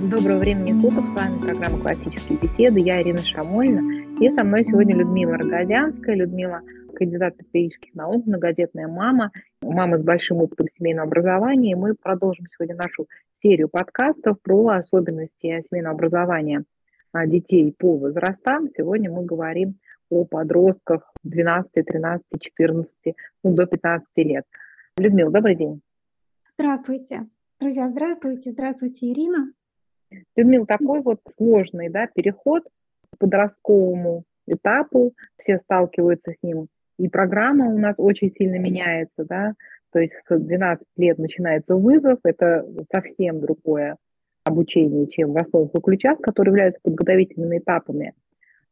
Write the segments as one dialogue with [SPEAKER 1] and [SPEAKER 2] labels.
[SPEAKER 1] Доброго времени суток, с вами программа «Классические беседы». Я Ирина Шамольна, и со мной сегодня Людмила Рогозянская. Людмила – кандидат педагогических наук, многодетная мама, мама с большим опытом семейного образования. И мы продолжим сегодня нашу серию подкастов про особенности семейного образования а, детей по возрастам. Сегодня мы говорим о подростках 12, 13, 14, ну, до 15 лет. Людмила, добрый день.
[SPEAKER 2] Здравствуйте. Друзья, здравствуйте. Здравствуйте, Ирина.
[SPEAKER 1] Людмила, такой вот сложный да, переход к подростковому этапу, все сталкиваются с ним, и программа у нас очень сильно меняется, да, то есть с 12 лет начинается вызов, это совсем другое обучение, чем в основных ключах, которые являются подготовительными этапами.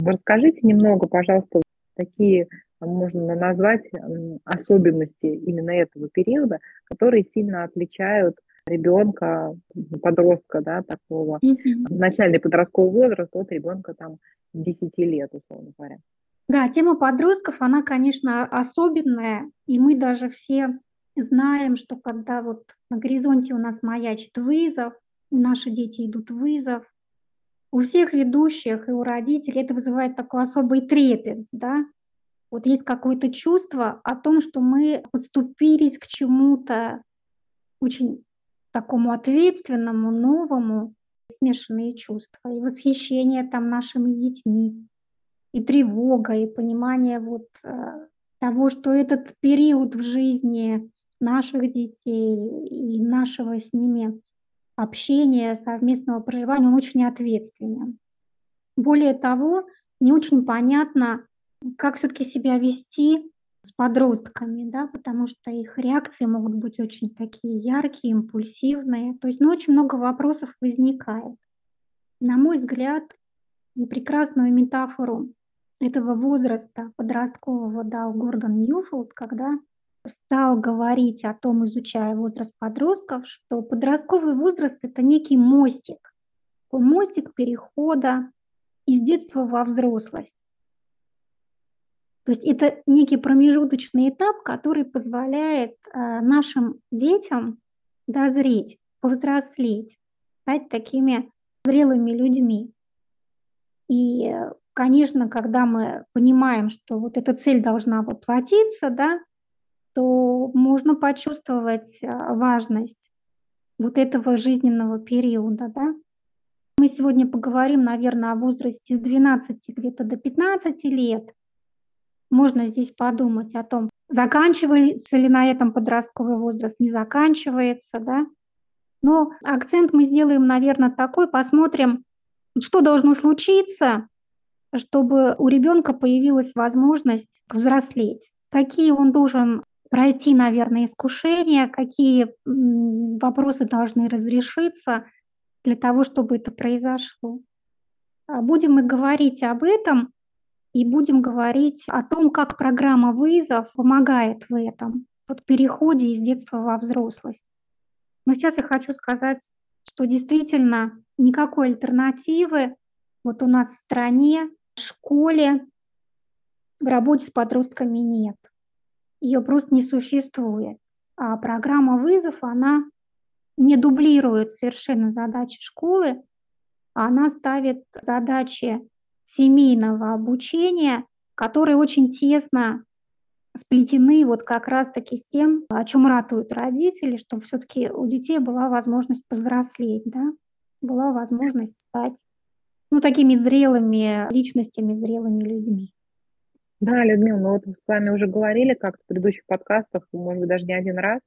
[SPEAKER 1] Расскажите немного, пожалуйста, такие можно назвать особенности именно этого периода, которые сильно отличают ребенка, подростка, да, такого, mm-hmm. начальный подростковый возраст от ребенка там 10 лет, условно говоря.
[SPEAKER 2] Да, тема подростков, она, конечно, особенная, и мы даже все знаем, что когда вот на горизонте у нас маячит вызов, наши дети идут в вызов, у всех ведущих и у родителей это вызывает такой особый трепет, да, вот есть какое-то чувство о том, что мы подступились к чему-то очень такому ответственному, новому, смешанные чувства, и восхищение там нашими детьми, и тревога, и понимание вот э, того, что этот период в жизни наших детей и нашего с ними общения, совместного проживания, он очень ответственен. Более того, не очень понятно, как все-таки себя вести с подростками, да, потому что их реакции могут быть очень такие яркие, импульсивные. То есть, ну, очень много вопросов возникает. На мой взгляд, прекрасную метафору этого возраста подросткового дал Гордон Ньюфилд, когда стал говорить о том, изучая возраст подростков, что подростковый возраст – это некий мостик, мостик перехода из детства во взрослость. То есть это некий промежуточный этап, который позволяет э, нашим детям дозреть, повзрослеть, стать такими зрелыми людьми. И, конечно, когда мы понимаем, что вот эта цель должна воплотиться, да, то можно почувствовать э, важность вот этого жизненного периода, да. Мы сегодня поговорим, наверное, о возрасте с 12 где-то до 15 лет – можно здесь подумать о том, заканчивается ли на этом подростковый возраст, не заканчивается, да. Но акцент мы сделаем, наверное, такой, посмотрим, что должно случиться, чтобы у ребенка появилась возможность взрослеть, какие он должен пройти, наверное, искушения, какие вопросы должны разрешиться для того, чтобы это произошло. А будем мы говорить об этом и будем говорить о том, как программа «Вызов» помогает в этом, вот переходе из детства во взрослость. Но сейчас я хочу сказать, что действительно никакой альтернативы вот у нас в стране, в школе, в работе с подростками нет. Ее просто не существует. А программа «Вызов», она не дублирует совершенно задачи школы, она ставит задачи семейного обучения, которые очень тесно сплетены вот как раз-таки с тем, о чем ратуют родители, чтобы все-таки у детей была возможность повзрослеть, да, была возможность стать ну, такими зрелыми личностями, зрелыми людьми.
[SPEAKER 1] Да, Людмила, мы вот с вами уже говорили как-то в предыдущих подкастах, может быть, даже не один раз,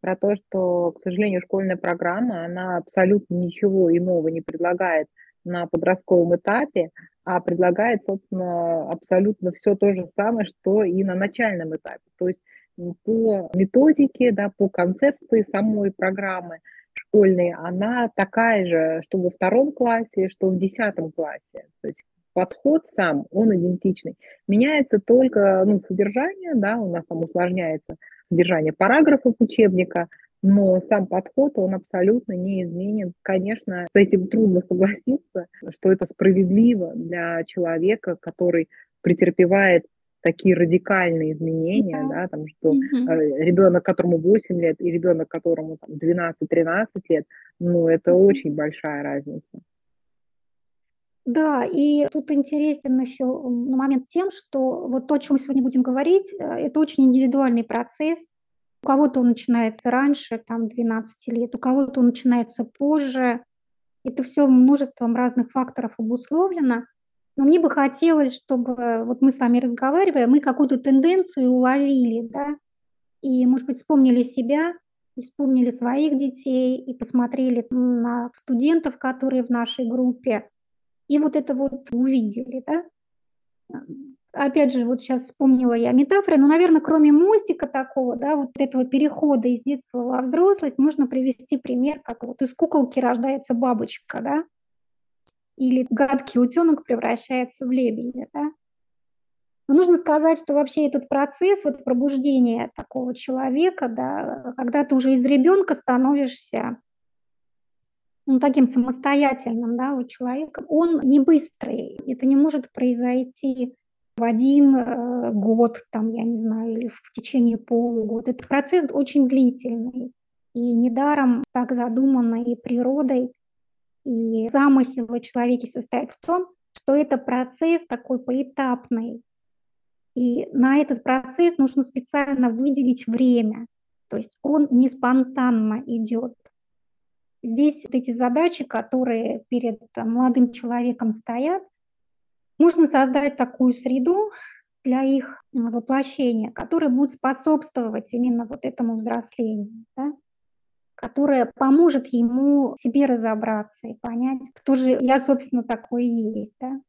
[SPEAKER 1] про то, что, к сожалению, школьная программа, она абсолютно ничего иного не предлагает на подростковом этапе, а предлагает, собственно, абсолютно все то же самое, что и на начальном этапе. То есть по методике, да, по концепции самой программы школьной, она такая же, что во втором классе, что в десятом классе. То есть подход сам, он идентичный. Меняется только ну, содержание, да, у нас там усложняется содержание параграфов учебника, но сам подход, он абсолютно не изменен. Конечно, с этим трудно согласиться, что это справедливо для человека, который претерпевает такие радикальные изменения, да, да там, что mm-hmm. ребенок, которому 8 лет, и ребенок, которому 12-13 лет, ну, это mm-hmm. очень большая разница.
[SPEAKER 2] Да, и тут интересен еще момент тем, что вот то, о чем мы сегодня будем говорить, э, это очень индивидуальный процесс. У кого-то он начинается раньше, там 12 лет, у кого-то он начинается позже. Это все множеством разных факторов обусловлено. Но мне бы хотелось, чтобы вот мы с вами разговаривая, мы какую-то тенденцию уловили, да, и, может быть, вспомнили себя, и вспомнили своих детей, и посмотрели на студентов, которые в нашей группе, и вот это вот увидели, да. Опять же, вот сейчас вспомнила я метафоры, но, наверное, кроме мостика такого, да, вот этого перехода из детства во взрослость, можно привести пример, как вот из куколки рождается бабочка, да, или гадкий утенок превращается в лебедя. Да? Но нужно сказать, что вообще этот процесс вот пробуждения такого человека, да, когда ты уже из ребенка становишься ну, таким самостоятельным да, вот человеком, он не быстрый. Это не может произойти в один э, год, там, я не знаю, или в течение полугода. Это процесс очень длительный. И недаром так задумано и природой, и замысел о человеке состоит в том, что это процесс такой поэтапный. И на этот процесс нужно специально выделить время. То есть он не спонтанно идет. Здесь вот эти задачи, которые перед молодым человеком стоят, нужно создать такую среду для их воплощения, которая будет способствовать именно вот этому взрослению. Да? которая поможет ему себе разобраться и понять, кто же я, собственно, такой есть. Да?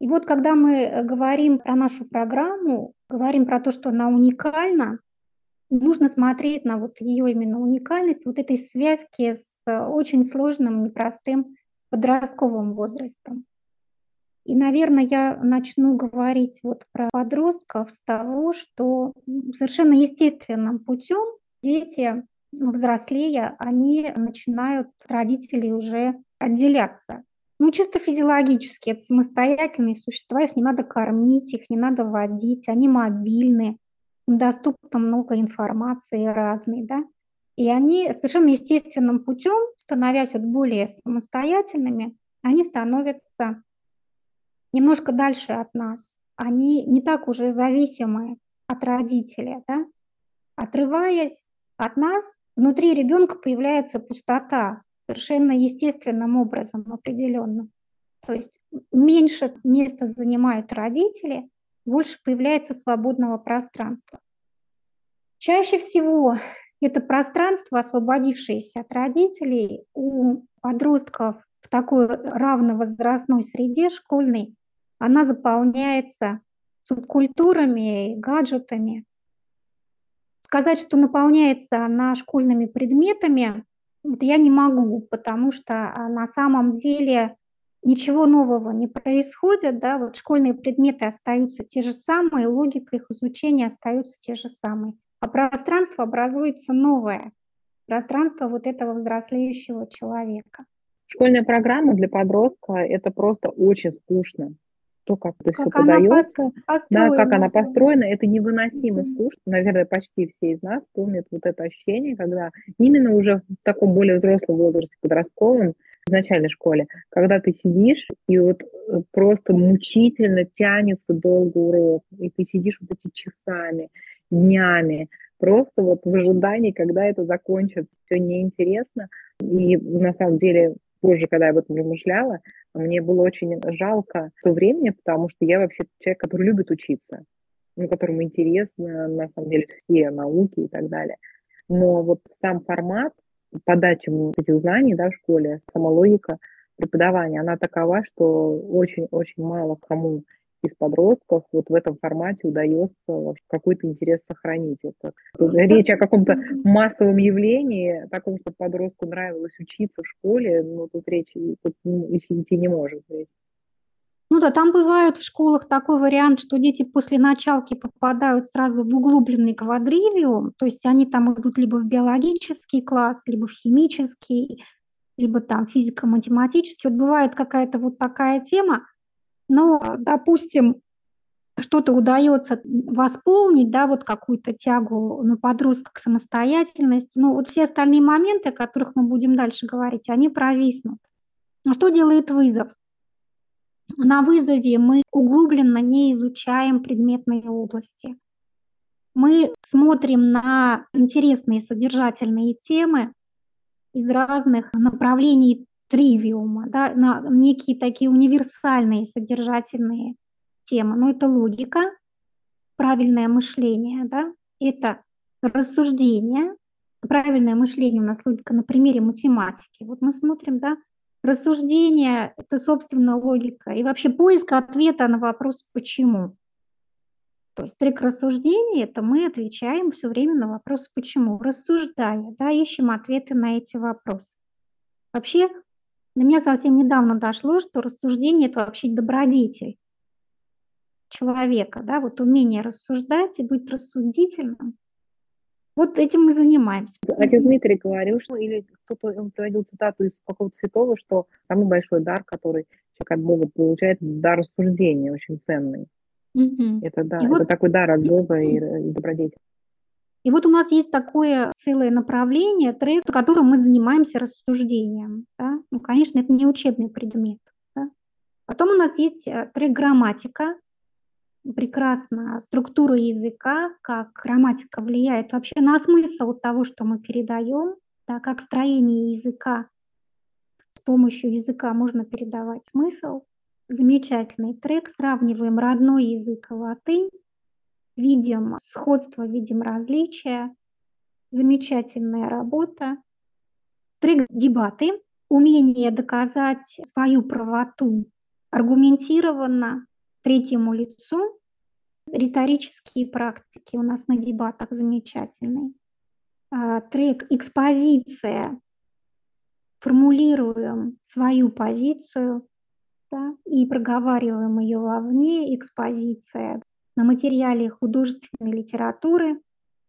[SPEAKER 2] И вот когда мы говорим про нашу программу, говорим про то, что она уникальна, нужно смотреть на вот ее именно уникальность, вот этой связки с очень сложным, непростым подростковым возрастом. И, наверное, я начну говорить вот про подростков с того, что совершенно естественным путем дети ну, взрослея, они начинают родители уже отделяться. Ну, чисто физиологически, это самостоятельные существа, их не надо кормить, их не надо водить, они мобильны, доступно много информации разной, да, и они совершенно естественным путем, становясь вот более самостоятельными, они становятся немножко дальше от нас. Они не так уже зависимы от родителя, да? Отрываясь от нас, внутри ребенка появляется пустота совершенно естественным образом определенным. То есть меньше места занимают родители, больше появляется свободного пространства. Чаще всего это пространство, освободившееся от родителей, у подростков в такой равновозрастной среде школьной, она заполняется субкультурами, гаджетами, Сказать, что наполняется она школьными предметами, вот я не могу, потому что а, на самом деле ничего нового не происходит, да, вот школьные предметы остаются те же самые, логика их изучения остаются те же самые, а пространство образуется новое, пространство вот этого взрослеющего человека.
[SPEAKER 1] Школьная программа для подростка – это просто очень скучно то, как это как все подается, да, как она построена, это невыносимо mm-hmm. скучно. Наверное, почти все из нас помнят вот это ощущение, когда именно уже в таком более взрослом возрасте, подростковом, в начальной школе, когда ты сидишь и вот э, просто мучительно тянется долго урок, и ты сидишь вот эти часами, днями, просто вот в ожидании, когда это закончится, все неинтересно. И на самом деле позже, когда я об этом размышляла, мне было очень жалко то времени, потому что я вообще человек, который любит учиться, ну, которому интересно, на самом деле, все науки и так далее. Но вот сам формат подачи этих знаний да, в школе, сама логика преподавания, она такова, что очень-очень мало кому из подростков вот в этом формате удается какой-то интерес сохранить. Это речь о каком-то массовом явлении, о таком, что подростку нравилось учиться в школе, но тут речь тут идти не может.
[SPEAKER 2] Ну да, там бывает в школах такой вариант, что дети после началки попадают сразу в углубленный квадривиум, то есть они там идут либо в биологический класс, либо в химический, либо там физико-математический. Вот бывает какая-то вот такая тема, но, допустим, что-то удается восполнить, да, вот какую-то тягу на подростка к самостоятельности, ну вот все остальные моменты, о которых мы будем дальше говорить, они провиснут. Но что делает вызов? На вызове мы углубленно не изучаем предметные области. Мы смотрим на интересные содержательные темы из разных направлений тривиума, да, на некие такие универсальные содержательные темы. Но это логика, правильное мышление, да, это рассуждение. Правильное мышление у нас логика на примере математики. Вот мы смотрим, да, рассуждение – это, собственно, логика. И вообще поиск ответа на вопрос «почему?». То есть трек рассуждений – это мы отвечаем все время на вопрос «почему?», рассуждая, да, ищем ответы на эти вопросы. Вообще, до меня совсем недавно дошло, что рассуждение – это вообще добродетель человека, да, вот умение рассуждать и быть рассудительным. Вот этим мы занимаемся.
[SPEAKER 1] Отец Дмитрий говорил, что или кто-то он приводил цитату из какого-то святого, что самый большой дар, который человек от Бога получает, дар рассуждения, очень ценный. Угу. Это да, и это вот, такой дар от Бога и, и добродетель.
[SPEAKER 2] И вот у нас есть такое целое направление, трек, в котором мы занимаемся рассуждением. Да? Ну, конечно, это не учебный предмет. Да? Потом у нас есть э, трек грамматика. Прекрасно структура языка, как грамматика влияет вообще на смысл того, что мы передаем, да, как строение языка с помощью языка можно передавать смысл замечательный трек. Сравниваем родной язык и латынь, видим сходство, видим различия. Замечательная работа. Трек «Дебаты». Умение доказать свою правоту аргументированно третьему лицу. Риторические практики у нас на дебатах замечательные. А, трек «Экспозиция». Формулируем свою позицию, да, и проговариваем ее вовне, экспозиция. На материале художественной литературы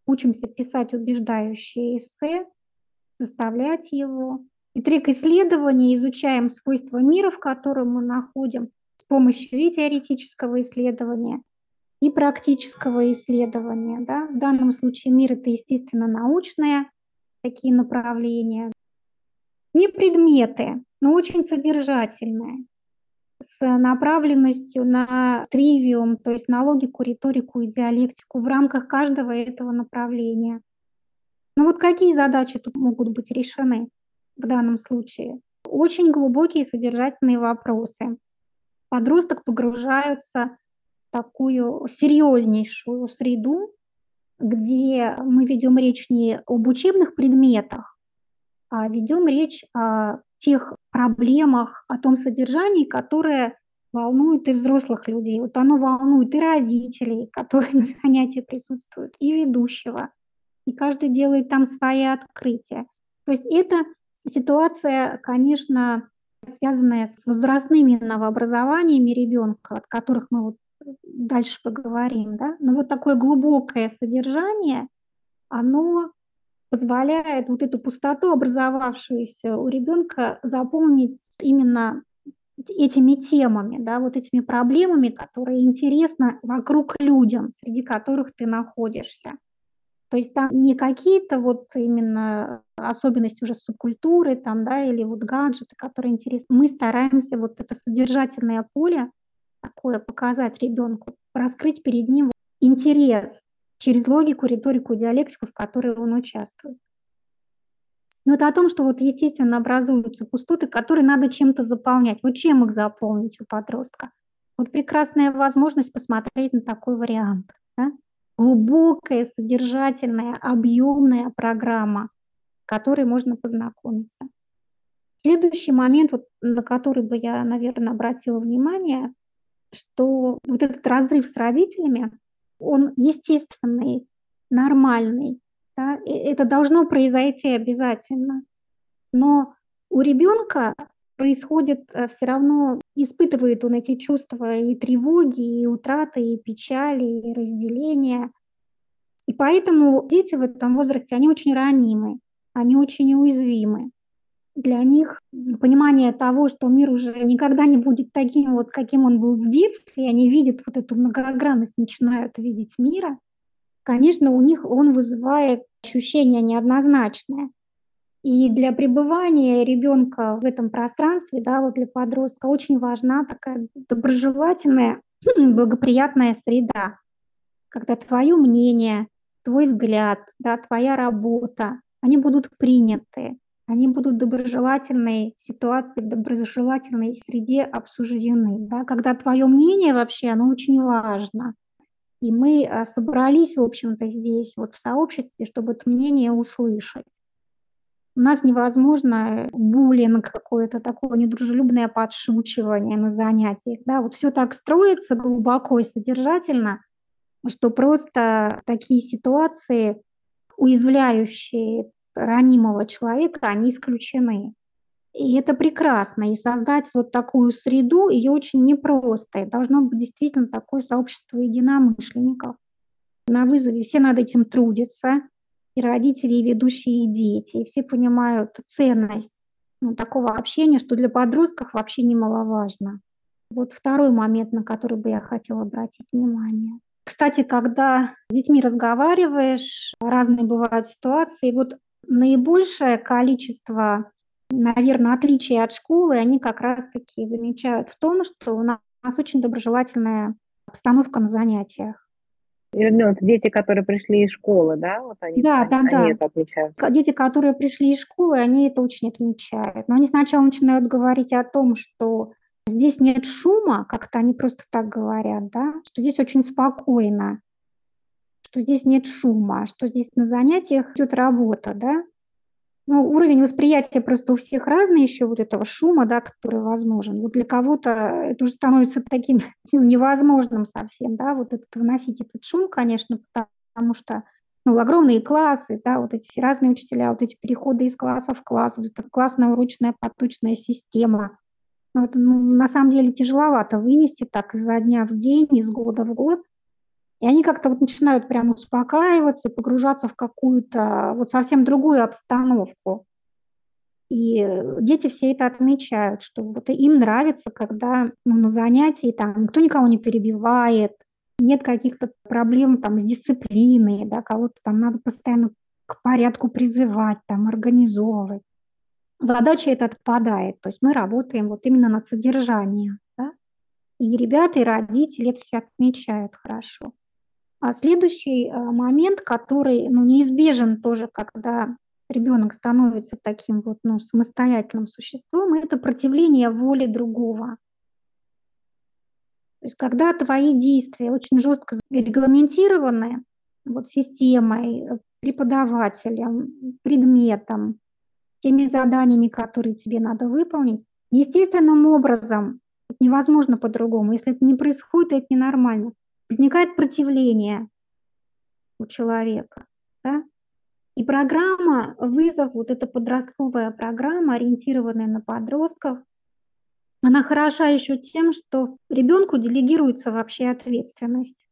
[SPEAKER 2] учимся писать убеждающие эссе, составлять его. И трек исследования изучаем свойства мира, в котором мы находим, с помощью и теоретического исследования, и практического исследования. Да? В данном случае мир – это, естественно, научные такие направления. Не предметы, но очень содержательные с направленностью на тривиум, то есть на логику, риторику и диалектику в рамках каждого этого направления. Ну вот какие задачи тут могут быть решены в данном случае? Очень глубокие содержательные вопросы. Подросток погружается в такую серьезнейшую среду, где мы ведем речь не об учебных предметах, а ведем речь о тех проблемах, о том содержании, которое волнует и взрослых людей. Вот оно волнует и родителей, которые на занятии присутствуют, и ведущего. И каждый делает там свои открытия. То есть это ситуация, конечно, связанная с возрастными новообразованиями ребенка, от которых мы вот дальше поговорим. Да? Но вот такое глубокое содержание, оно позволяет вот эту пустоту, образовавшуюся у ребенка, заполнить именно этими темами, да, вот этими проблемами, которые интересны вокруг людям, среди которых ты находишься. То есть там не какие-то вот именно особенности уже субкультуры там, да, или вот гаджеты, которые интересны. Мы стараемся вот это содержательное поле такое показать ребенку, раскрыть перед ним интерес через логику, риторику, диалектику, в которой он участвует. Но это о том, что вот естественно образуются пустоты, которые надо чем-то заполнять. Вот чем их заполнить у подростка? Вот прекрасная возможность посмотреть на такой вариант. Да? Глубокая, содержательная, объемная программа, которой можно познакомиться. Следующий момент, вот, на который бы я, наверное, обратила внимание, что вот этот разрыв с родителями, он естественный, нормальный. Да? Это должно произойти обязательно. Но у ребенка происходит э, все равно, испытывает он эти чувства и тревоги, и утраты, и печали, и разделения. И поэтому дети в этом возрасте, они очень ранимы, они очень уязвимы. Для них понимание того, что мир уже никогда не будет таким вот, каким он был в детстве, они видят вот эту многогранность, начинают видеть мира, конечно, у них он вызывает ощущение неоднозначное. И для пребывания ребенка в этом пространстве, да, вот для подростка очень важна такая доброжелательная, благоприятная среда, когда твое мнение, твой взгляд, да, твоя работа, они будут приняты, они будут в доброжелательной ситуации, в доброжелательной среде обсуждены. Да? Когда твое мнение вообще, оно очень важно. И мы а, собрались, в общем-то, здесь, вот в сообществе, чтобы это мнение услышать. У нас невозможно буллинг какое-то такое недружелюбное подшучивание на занятиях. Да? Вот все так строится глубоко и содержательно, что просто такие ситуации, уязвляющие ранимого человека, они исключены. И это прекрасно. И создать вот такую среду, ее очень непросто. И должно быть действительно такое сообщество единомышленников. На вызове все над этим трудятся и родители, и ведущие, и дети. И все понимают ценность ну, такого общения, что для подростков вообще немаловажно. Вот второй момент, на который бы я хотела обратить внимание. Кстати, когда с детьми разговариваешь, разные бывают ситуации. Вот наибольшее количество, наверное, отличий от школы, они как раз-таки замечают в том, что у нас очень доброжелательная обстановка на занятиях.
[SPEAKER 1] Людмила, это дети, которые пришли из школы, да? Вот они,
[SPEAKER 2] да, да,
[SPEAKER 1] они
[SPEAKER 2] да.
[SPEAKER 1] это отмечают.
[SPEAKER 2] Дети, которые пришли из школы, они это очень отмечают. Но они сначала начинают говорить о том, что здесь нет шума, как-то они просто так говорят, да, что здесь очень спокойно, что здесь нет шума, что здесь на занятиях идет работа, да, ну, уровень восприятия просто у всех разный еще вот этого шума, да, который возможен. Вот для кого-то это уже становится таким ну, невозможным совсем, да, вот этот выносить этот шум, конечно, потому что ну, огромные классы, да, вот эти все разные учителя, вот эти переходы из класса в класс, вот эта классная урочная поточная система. Ну, это, ну, на самом деле тяжеловато вынести так изо дня в день, из года в год. И они как-то вот начинают прямо успокаиваться, погружаться в какую-то вот совсем другую обстановку. И дети все это отмечают, что вот им нравится, когда ну, на занятии там никто никого не перебивает, нет каких-то проблем там с дисциплиной, да, кого-то там надо постоянно к порядку призывать, там, организовывать. Задача эта отпадает, то есть мы работаем вот именно над содержанием, да? и ребята, и родители это все отмечают хорошо. А следующий а, момент, который ну, неизбежен тоже, когда ребенок становится таким вот ну, самостоятельным существом, это противление воле другого. То есть когда твои действия очень жестко регламентированы вот системой, преподавателем, предметом, теми заданиями, которые тебе надо выполнить, естественным образом невозможно по-другому. Если это не происходит, это ненормально возникает противление у человека. Да? И программа «Вызов», вот эта подростковая программа, ориентированная на подростков, она хороша еще тем, что ребенку делегируется вообще ответственность.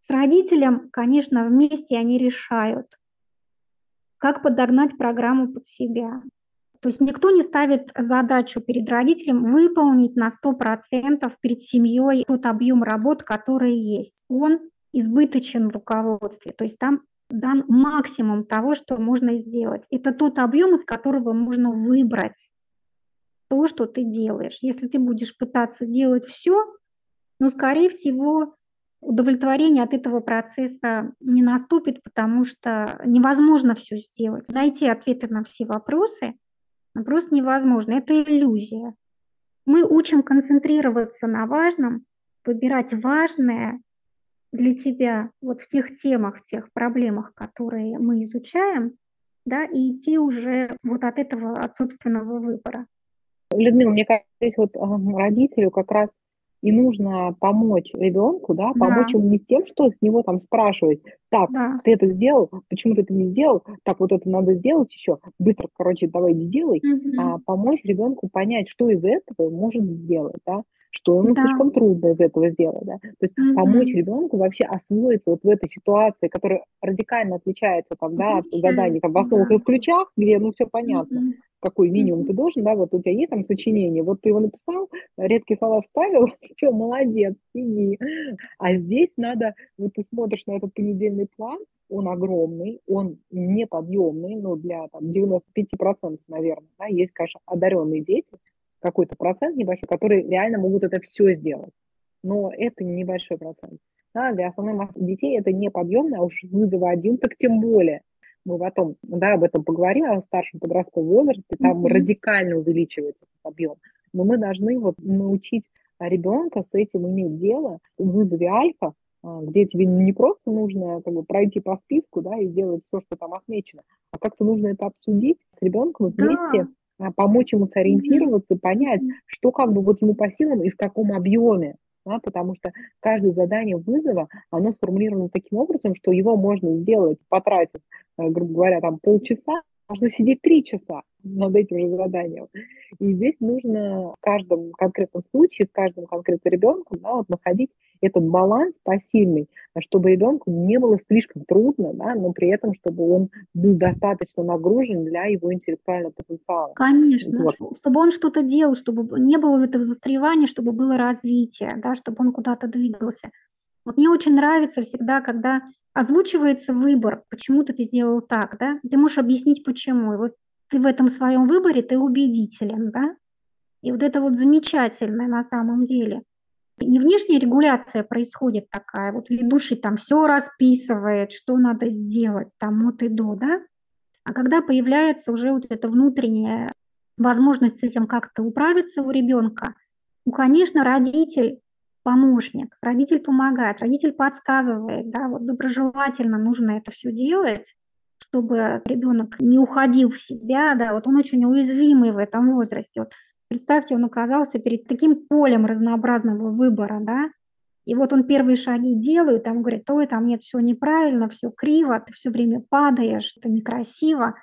[SPEAKER 2] С родителем, конечно, вместе они решают, как подогнать программу под себя. То есть никто не ставит задачу перед родителем выполнить на 100% перед семьей тот объем работ, который есть. Он избыточен в руководстве. То есть там дан максимум того, что можно сделать. Это тот объем, из которого можно выбрать то, что ты делаешь. Если ты будешь пытаться делать все, ну, скорее всего, удовлетворение от этого процесса не наступит, потому что невозможно все сделать. Найти ответы на все вопросы – просто невозможно. Это иллюзия. Мы учим концентрироваться на важном, выбирать важное для тебя вот в тех темах, в тех проблемах, которые мы изучаем, да, и идти уже вот от этого, от собственного выбора.
[SPEAKER 1] Людмила, мне кажется, здесь вот родителю как раз и нужно помочь ребенку, да, помочь да. ему не тем, что с него там спрашивать, Так, да. ты это сделал, почему ты это не сделал? Так, вот это надо сделать еще. Быстро, короче, давай сделай. Угу. А помочь ребенку понять, что из этого может сделать, да? Что ему да. слишком трудно из этого сделать. Да? То есть mm-hmm. помочь ребенку вообще освоиться вот в этой ситуации, которая радикально отличается там, да, от заданий там, в основах да. и в ключах, где ну все понятно. Mm-hmm какой минимум ты должен, да, вот у тебя есть там сочинение, вот ты его написал, редкие слова вставил, что, молодец, иди. А здесь надо, вот ты смотришь на этот понедельный план, он огромный, он неподъемный, ну, для там, 95%, наверное, да, есть, конечно, одаренные дети, какой-то процент небольшой, которые реально могут это все сделать. Но это небольшой процент. Да, для основной массы детей это неподъемно, а уж вызова один, так тем более. Мы потом да, об этом поговорим, о старшем подростковом возрасте, там mm-hmm. радикально увеличивается объем. Но мы должны вот научить ребенка с этим иметь дело, в вызове альфа, а, где тебе не просто нужно как бы, пройти по списку да, и сделать все, что там отмечено, а как-то нужно это обсудить с ребенком вместе, да. А, помочь ему сориентироваться, понять, что как бы вот ему по силам и в каком объеме. Да, потому что каждое задание вызова, оно сформулировано таким образом, что его можно сделать, потратив, э, грубо говоря, там полчаса, можно сидеть три часа над этим же заданием. И здесь нужно в каждом конкретном случае, с каждым конкретным ребенком да, вот находить этот баланс посильный, чтобы ребенку не было слишком трудно, да, но при этом, чтобы он был достаточно нагружен для его интеллектуального потенциала.
[SPEAKER 2] Конечно, вот. чтобы он что-то делал, чтобы не было этого застревания, чтобы было развитие, да, чтобы он куда-то двигался. Вот мне очень нравится всегда, когда озвучивается выбор, почему ты сделал так, да, ты можешь объяснить почему. И вот ты в этом своем выборе, ты убедителен, да, и вот это вот замечательное на самом деле. Не внешняя регуляция происходит такая, вот ведущий там все расписывает, что надо сделать, там от и до, да, а когда появляется уже вот эта внутренняя возможность с этим как-то управиться у ребенка, ну, конечно, родитель помощник, родитель помогает, родитель подсказывает, да, вот доброжелательно нужно это все делать, чтобы ребенок не уходил в себя, да, вот он очень уязвимый в этом возрасте. Вот представьте, он оказался перед таким полем разнообразного выбора, да, и вот он первые шаги делает, там говорит, ой, там нет, все неправильно, все криво, ты все время падаешь, это некрасиво.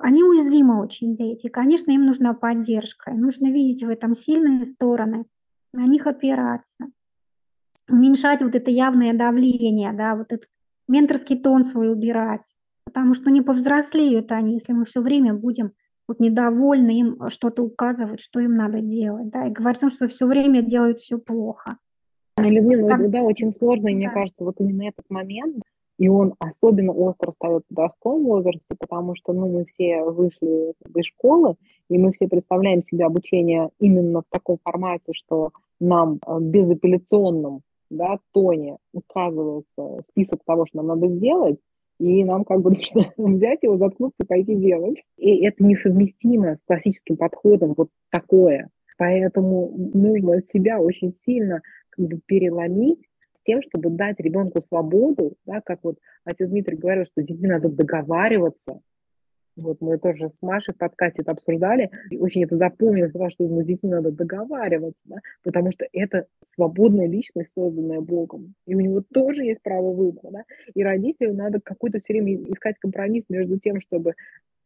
[SPEAKER 2] Они уязвимы очень, дети. Конечно, им нужна поддержка. Им нужно видеть в этом сильные стороны, на них опираться. Уменьшать вот это явное давление, да, вот этот менторский тон свой убирать потому что ну, не повзрослеют они, если мы все время будем вот недовольны им что-то указывать, что им надо делать, да, и говорить о том, что все время делают все плохо.
[SPEAKER 1] Ну, Людмила, так... да, очень сложно, да. мне кажется, вот именно этот момент, и он особенно остро встает в подростковом возрасте, потому что ну, мы все вышли из школы, и мы все представляем себе обучение именно в таком формате, что нам э, безапелляционном да, тоне указывается список того, что нам надо сделать, и нам как бы нужно взять его, заткнуться пойти делать. И это несовместимо с классическим подходом вот такое. Поэтому нужно себя очень сильно как бы переломить тем, чтобы дать ребенку свободу, да, как вот отец Дмитрий говорил, что с детьми надо договариваться, вот мы тоже с Машей в подкасте это обсуждали, и очень это запомнилось, потому что ну, с детьми надо договариваться, да, потому что это свободная личность, созданная Богом, и у него тоже есть право выбора, да, и родителю надо какой-то все время искать компромисс между тем, чтобы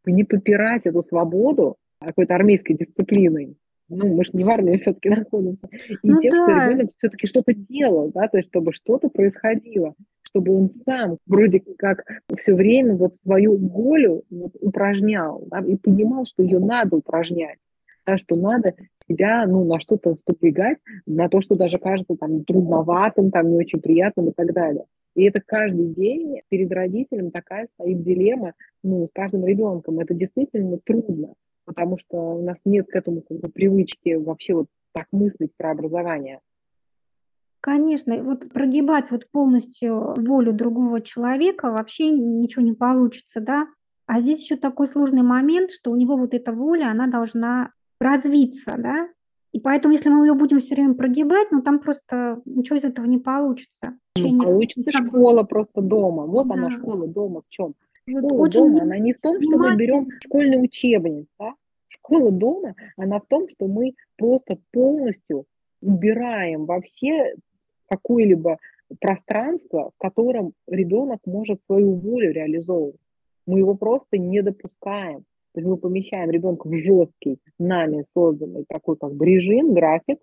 [SPEAKER 1] не попирать эту свободу какой-то армейской дисциплиной, ну, мы же не в армии все-таки находимся, и ну, тем, да. что ребенок все-таки что-то делал, да, то есть чтобы что-то происходило, чтобы он сам вроде как все время вот свою волю вот упражнял, да, и понимал, что ее надо упражнять, да, что надо себя, ну, на что-то сподвигать, на то, что даже кажется там трудноватым, там не очень приятным и так далее. И это каждый день перед родителем такая стоит дилемма, ну, с каждым ребенком. Это действительно трудно потому что у нас нет к этому как бы, привычки вообще вот так мыслить про образование.
[SPEAKER 2] Конечно, вот прогибать вот полностью волю другого человека вообще ничего не получится, да. А здесь еще такой сложный момент, что у него вот эта воля, она должна развиться, да. И поэтому, если мы ее будем все время прогибать, ну там просто ничего из этого не получится.
[SPEAKER 1] Ну, получится школа просто дома. Вот да. она школа дома в чем? Школа очень дома, она не в том, что мы берем школьный учебник, да? Школа дома, она в том, что мы просто полностью убираем вообще какое-либо пространство, в котором ребенок может свою волю реализовывать. Мы его просто не допускаем. То есть мы помещаем ребенка в жесткий, нами созданный такой как бы режим, график,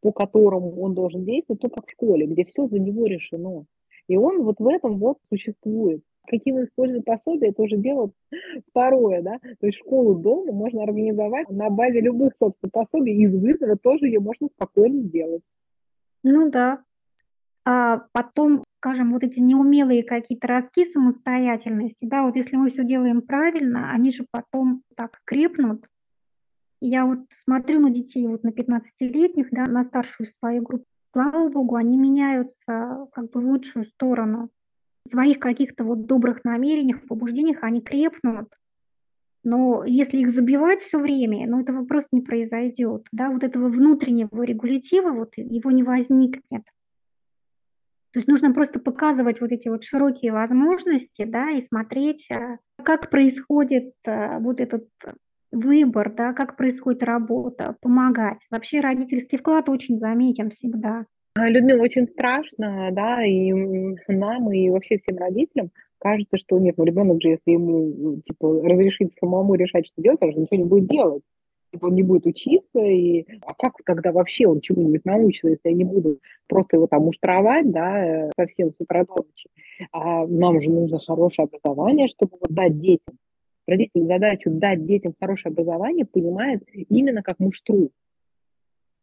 [SPEAKER 1] по которому он должен действовать, то как в школе, где все за него решено. И он вот в этом вот существует. Какие мы используем пособия, это уже дело второе, да. То есть школу дома можно организовать на базе любых, собственно, пособий, из вызова тоже ее можно спокойно сделать.
[SPEAKER 2] Ну да. А потом, скажем, вот эти неумелые какие-то ростки самостоятельности, да, вот если мы все делаем правильно, они же потом так крепнут. Я вот смотрю на детей, вот на 15-летних, да, на старшую свою группу, слава богу, они меняются как бы в лучшую сторону. В своих каких-то вот добрых намерениях, побуждениях они крепнут. Но если их забивать все время, ну, этого просто не произойдет. Да? Вот этого внутреннего регулятива, вот его не возникнет. То есть нужно просто показывать вот эти вот широкие возможности, да, и смотреть, э, как происходит э, вот этот выбор, да, как происходит работа, помогать. Вообще родительский вклад очень заметен всегда.
[SPEAKER 1] А, Людмила, очень страшно, да, и нам, и вообще всем родителям кажется, что нет, ну ребенок же, если ему, типа, разрешить самому решать, что делать, он же ничего не будет делать. Типа, он не будет учиться, и а как тогда вообще он чему-нибудь научится, если я не буду просто его там муштровать, да, совсем с утра до ночи. А нам же нужно хорошее образование, чтобы вот дать детям родитель задачу дать детям хорошее образование понимает именно как муштру.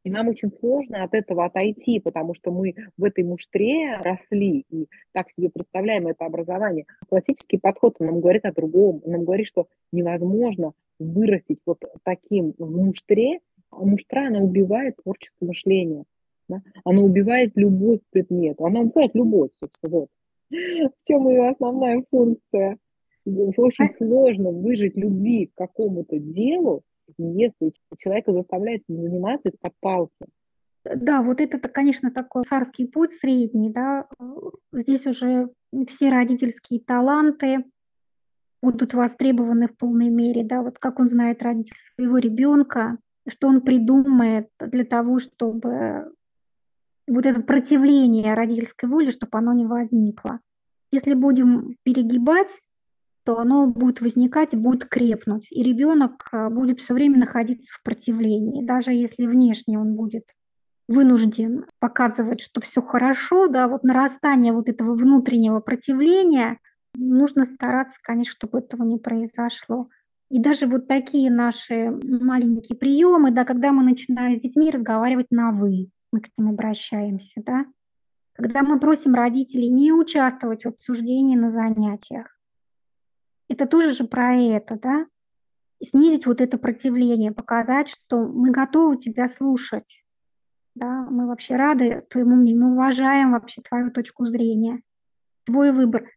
[SPEAKER 1] И нам очень сложно от этого отойти, потому что мы в этой муштре росли и так себе представляем это образование. Классический подход нам говорит о другом. Нам говорит, что невозможно вырастить вот таким в муштре, а муштра, она убивает творческое мышление. Да? Она убивает любовь к предмету. Она убивает любовь, собственно. Вот. В чем ее основная функция? Очень сложно выжить любви к какому-то делу, если человека заставляет заниматься это под палки.
[SPEAKER 2] Да, вот это, конечно, такой царский путь средний, да. Здесь уже все родительские таланты будут востребованы в полной мере, да. Вот как он знает родитель своего ребенка, что он придумает для того, чтобы вот это противление родительской воли, чтобы оно не возникло. Если будем перегибать то оно будет возникать, будет крепнуть, и ребенок а, будет все время находиться в противлении, даже если внешне он будет вынужден показывать, что все хорошо, да, вот нарастание вот этого внутреннего противления, нужно стараться, конечно, чтобы этого не произошло. И даже вот такие наши маленькие приемы, да, когда мы начинаем с детьми разговаривать на «вы», мы к ним обращаемся, да, когда мы просим родителей не участвовать в обсуждении на занятиях, это тоже же про это, да? Снизить вот это противление, показать, что мы готовы тебя слушать, да, мы вообще рады твоему мнению, мы уважаем вообще твою точку зрения, твой выбор.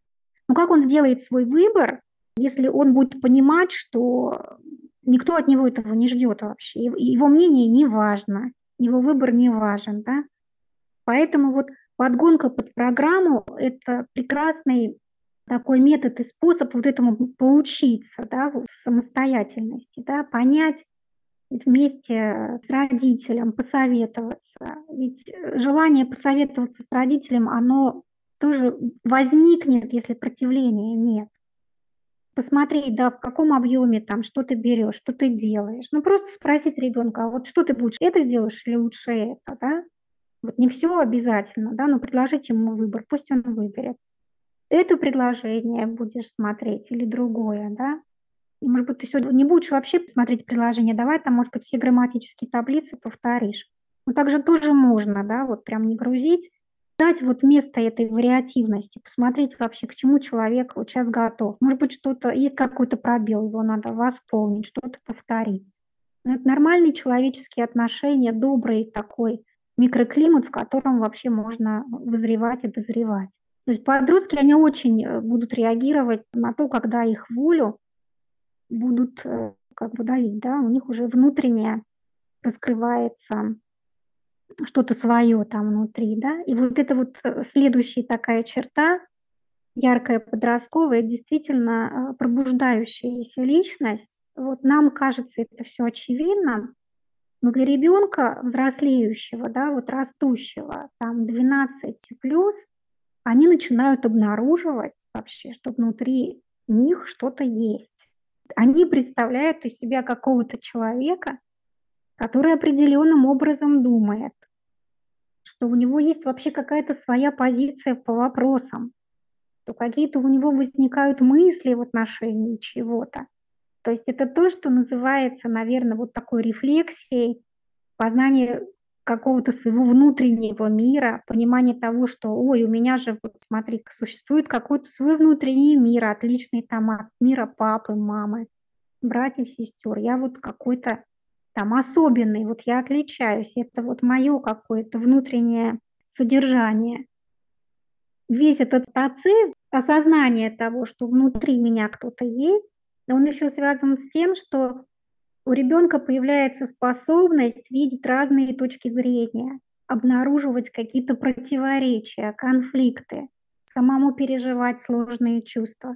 [SPEAKER 2] Но как он сделает свой выбор, если он будет понимать, что никто от него этого не ждет вообще, его мнение не важно, его выбор не важен, да? Поэтому вот подгонка под программу – это прекрасный такой метод и способ вот этому поучиться, да, в самостоятельности, да, понять вместе с родителем, посоветоваться. Ведь желание посоветоваться с родителем, оно тоже возникнет, если противления нет. Посмотреть, да, в каком объеме там, что ты берешь, что ты делаешь. Ну, просто спросить ребенка, а вот что ты будешь, это сделаешь или лучше это, да? Вот не все обязательно, да, но предложить ему выбор, пусть он выберет это предложение будешь смотреть или другое, да? И, может быть, ты сегодня не будешь вообще смотреть приложение, давай там, может быть, все грамматические таблицы повторишь. Но также тоже можно, да, вот прям не грузить, дать вот место этой вариативности, посмотреть вообще, к чему человек вот сейчас готов. Может быть, что-то, есть какой-то пробел, его надо восполнить, что-то повторить. Но это нормальные человеческие отношения, добрый такой микроклимат, в котором вообще можно вызревать и дозревать. То есть подростки, они очень э, будут реагировать на то, когда их волю будут э, как бы давить, да, у них уже внутреннее раскрывается что-то свое там внутри, да, и вот это вот э, следующая такая черта, яркая подростковая, действительно пробуждающаяся личность. Вот нам кажется это все очевидно, но для ребенка взрослеющего, да, вот растущего, там 12 плюс – они начинают обнаруживать вообще, что внутри них что-то есть. Они представляют из себя какого-то человека, который определенным образом думает, что у него есть вообще какая-то своя позиция по вопросам, то какие-то у него возникают мысли в отношении чего-то. То есть это то, что называется, наверное, вот такой рефлексией, познание какого-то своего внутреннего мира, понимание того, что, ой, у меня же, вот смотри, существует какой-то свой внутренний мир, отличный там от мира папы, мамы, братьев, сестер. Я вот какой-то там особенный, вот я отличаюсь, это вот мое какое-то внутреннее содержание. Весь этот процесс осознания того, что внутри меня кто-то есть, он еще связан с тем, что у ребенка появляется способность видеть разные точки зрения, обнаруживать какие-то противоречия, конфликты, самому переживать сложные чувства.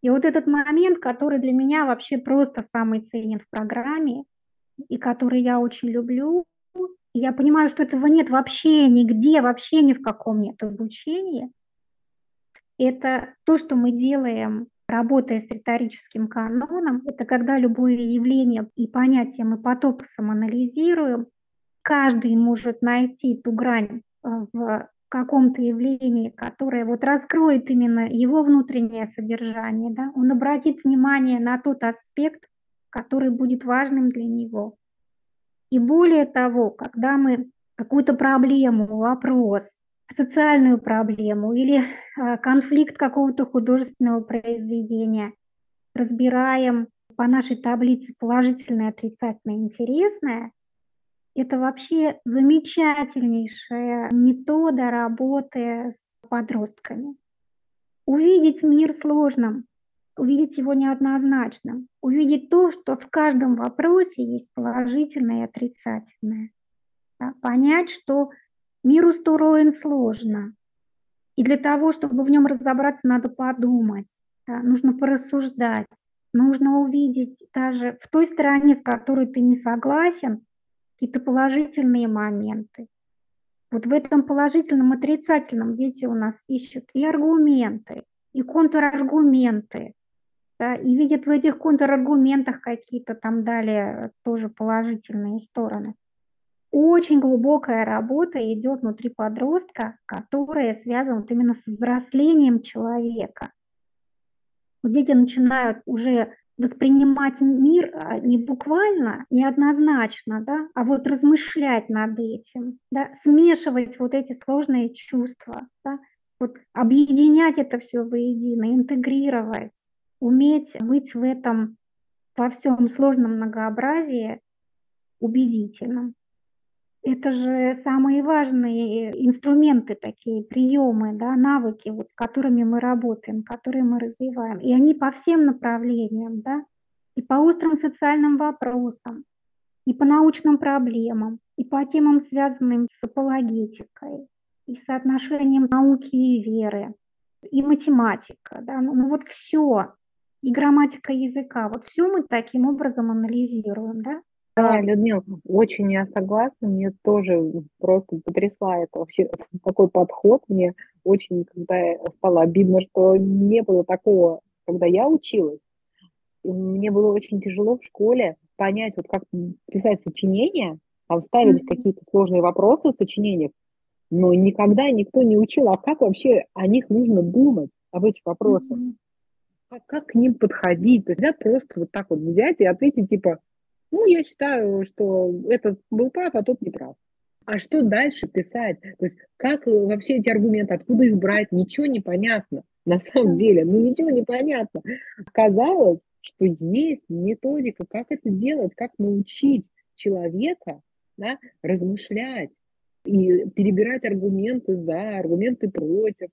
[SPEAKER 2] И вот этот момент, который для меня вообще просто самый ценен в программе, и который я очень люблю. Я понимаю, что этого нет вообще нигде, вообще ни в каком нет обучении. Это то, что мы делаем, работая с риторическим каноном, это когда любое явление и понятие мы по топосам анализируем, каждый может найти ту грань э, в каком-то явлении, которое вот раскроет именно его внутреннее содержание, да, он обратит внимание на тот аспект, который будет важным для него. И более того, когда мы какую-то проблему, вопрос, социальную проблему или а, конфликт какого-то художественного произведения разбираем по нашей таблице положительное, отрицательное, интересное, это вообще замечательнейшая метода работы с подростками. Увидеть мир сложным, увидеть его неоднозначным, увидеть то, что в каждом вопросе есть положительное и отрицательное. Да? Понять, что мир устроен сложно. И для того, чтобы в нем разобраться, надо подумать, да? нужно порассуждать, нужно увидеть даже в той стороне, с которой ты не согласен, какие-то положительные моменты. Вот в этом положительном, отрицательном дети у нас ищут и аргументы, и контраргументы, да, и видят в этих контраргументах какие-то там далее тоже положительные стороны. Очень глубокая работа идет внутри подростка, которая связана вот именно с взрослением человека. Вот дети начинают уже воспринимать мир а, не буквально, не однозначно, да, а вот размышлять над этим, да, смешивать вот эти сложные чувства, да, вот объединять это все воедино, интегрировать уметь быть в этом во всем сложном многообразии убедительным. Это же самые важные инструменты такие, приемы, да, навыки, вот, с которыми мы работаем, которые мы развиваем. И они по всем направлениям, да, и по острым социальным вопросам, и по научным проблемам, и по темам, связанным с апологетикой, и соотношением науки и веры, и математика, да, ну, ну вот все, и грамматика языка. Вот все мы таким образом анализируем, да?
[SPEAKER 1] Да, Людмила, очень я согласна, мне тоже просто потрясла это вообще такой подход, мне очень, когда стало обидно, что не было такого, когда я училась, мне было очень тяжело в школе понять, вот как писать сочинение, там ставились mm-hmm. какие-то сложные вопросы в сочинениях, но никогда никто не учил, а как вообще о них нужно думать, об этих вопросах. Mm-hmm как, как к ним подходить. То есть, да, просто вот так вот взять и ответить, типа, ну, я считаю, что этот был прав, а тот не прав. А что дальше писать? То есть, как вообще эти аргументы, откуда их брать? Ничего не понятно на самом деле. Ну, ничего не понятно. Оказалось, что есть методика, как это делать, как научить человека да, размышлять и перебирать аргументы за, аргументы против,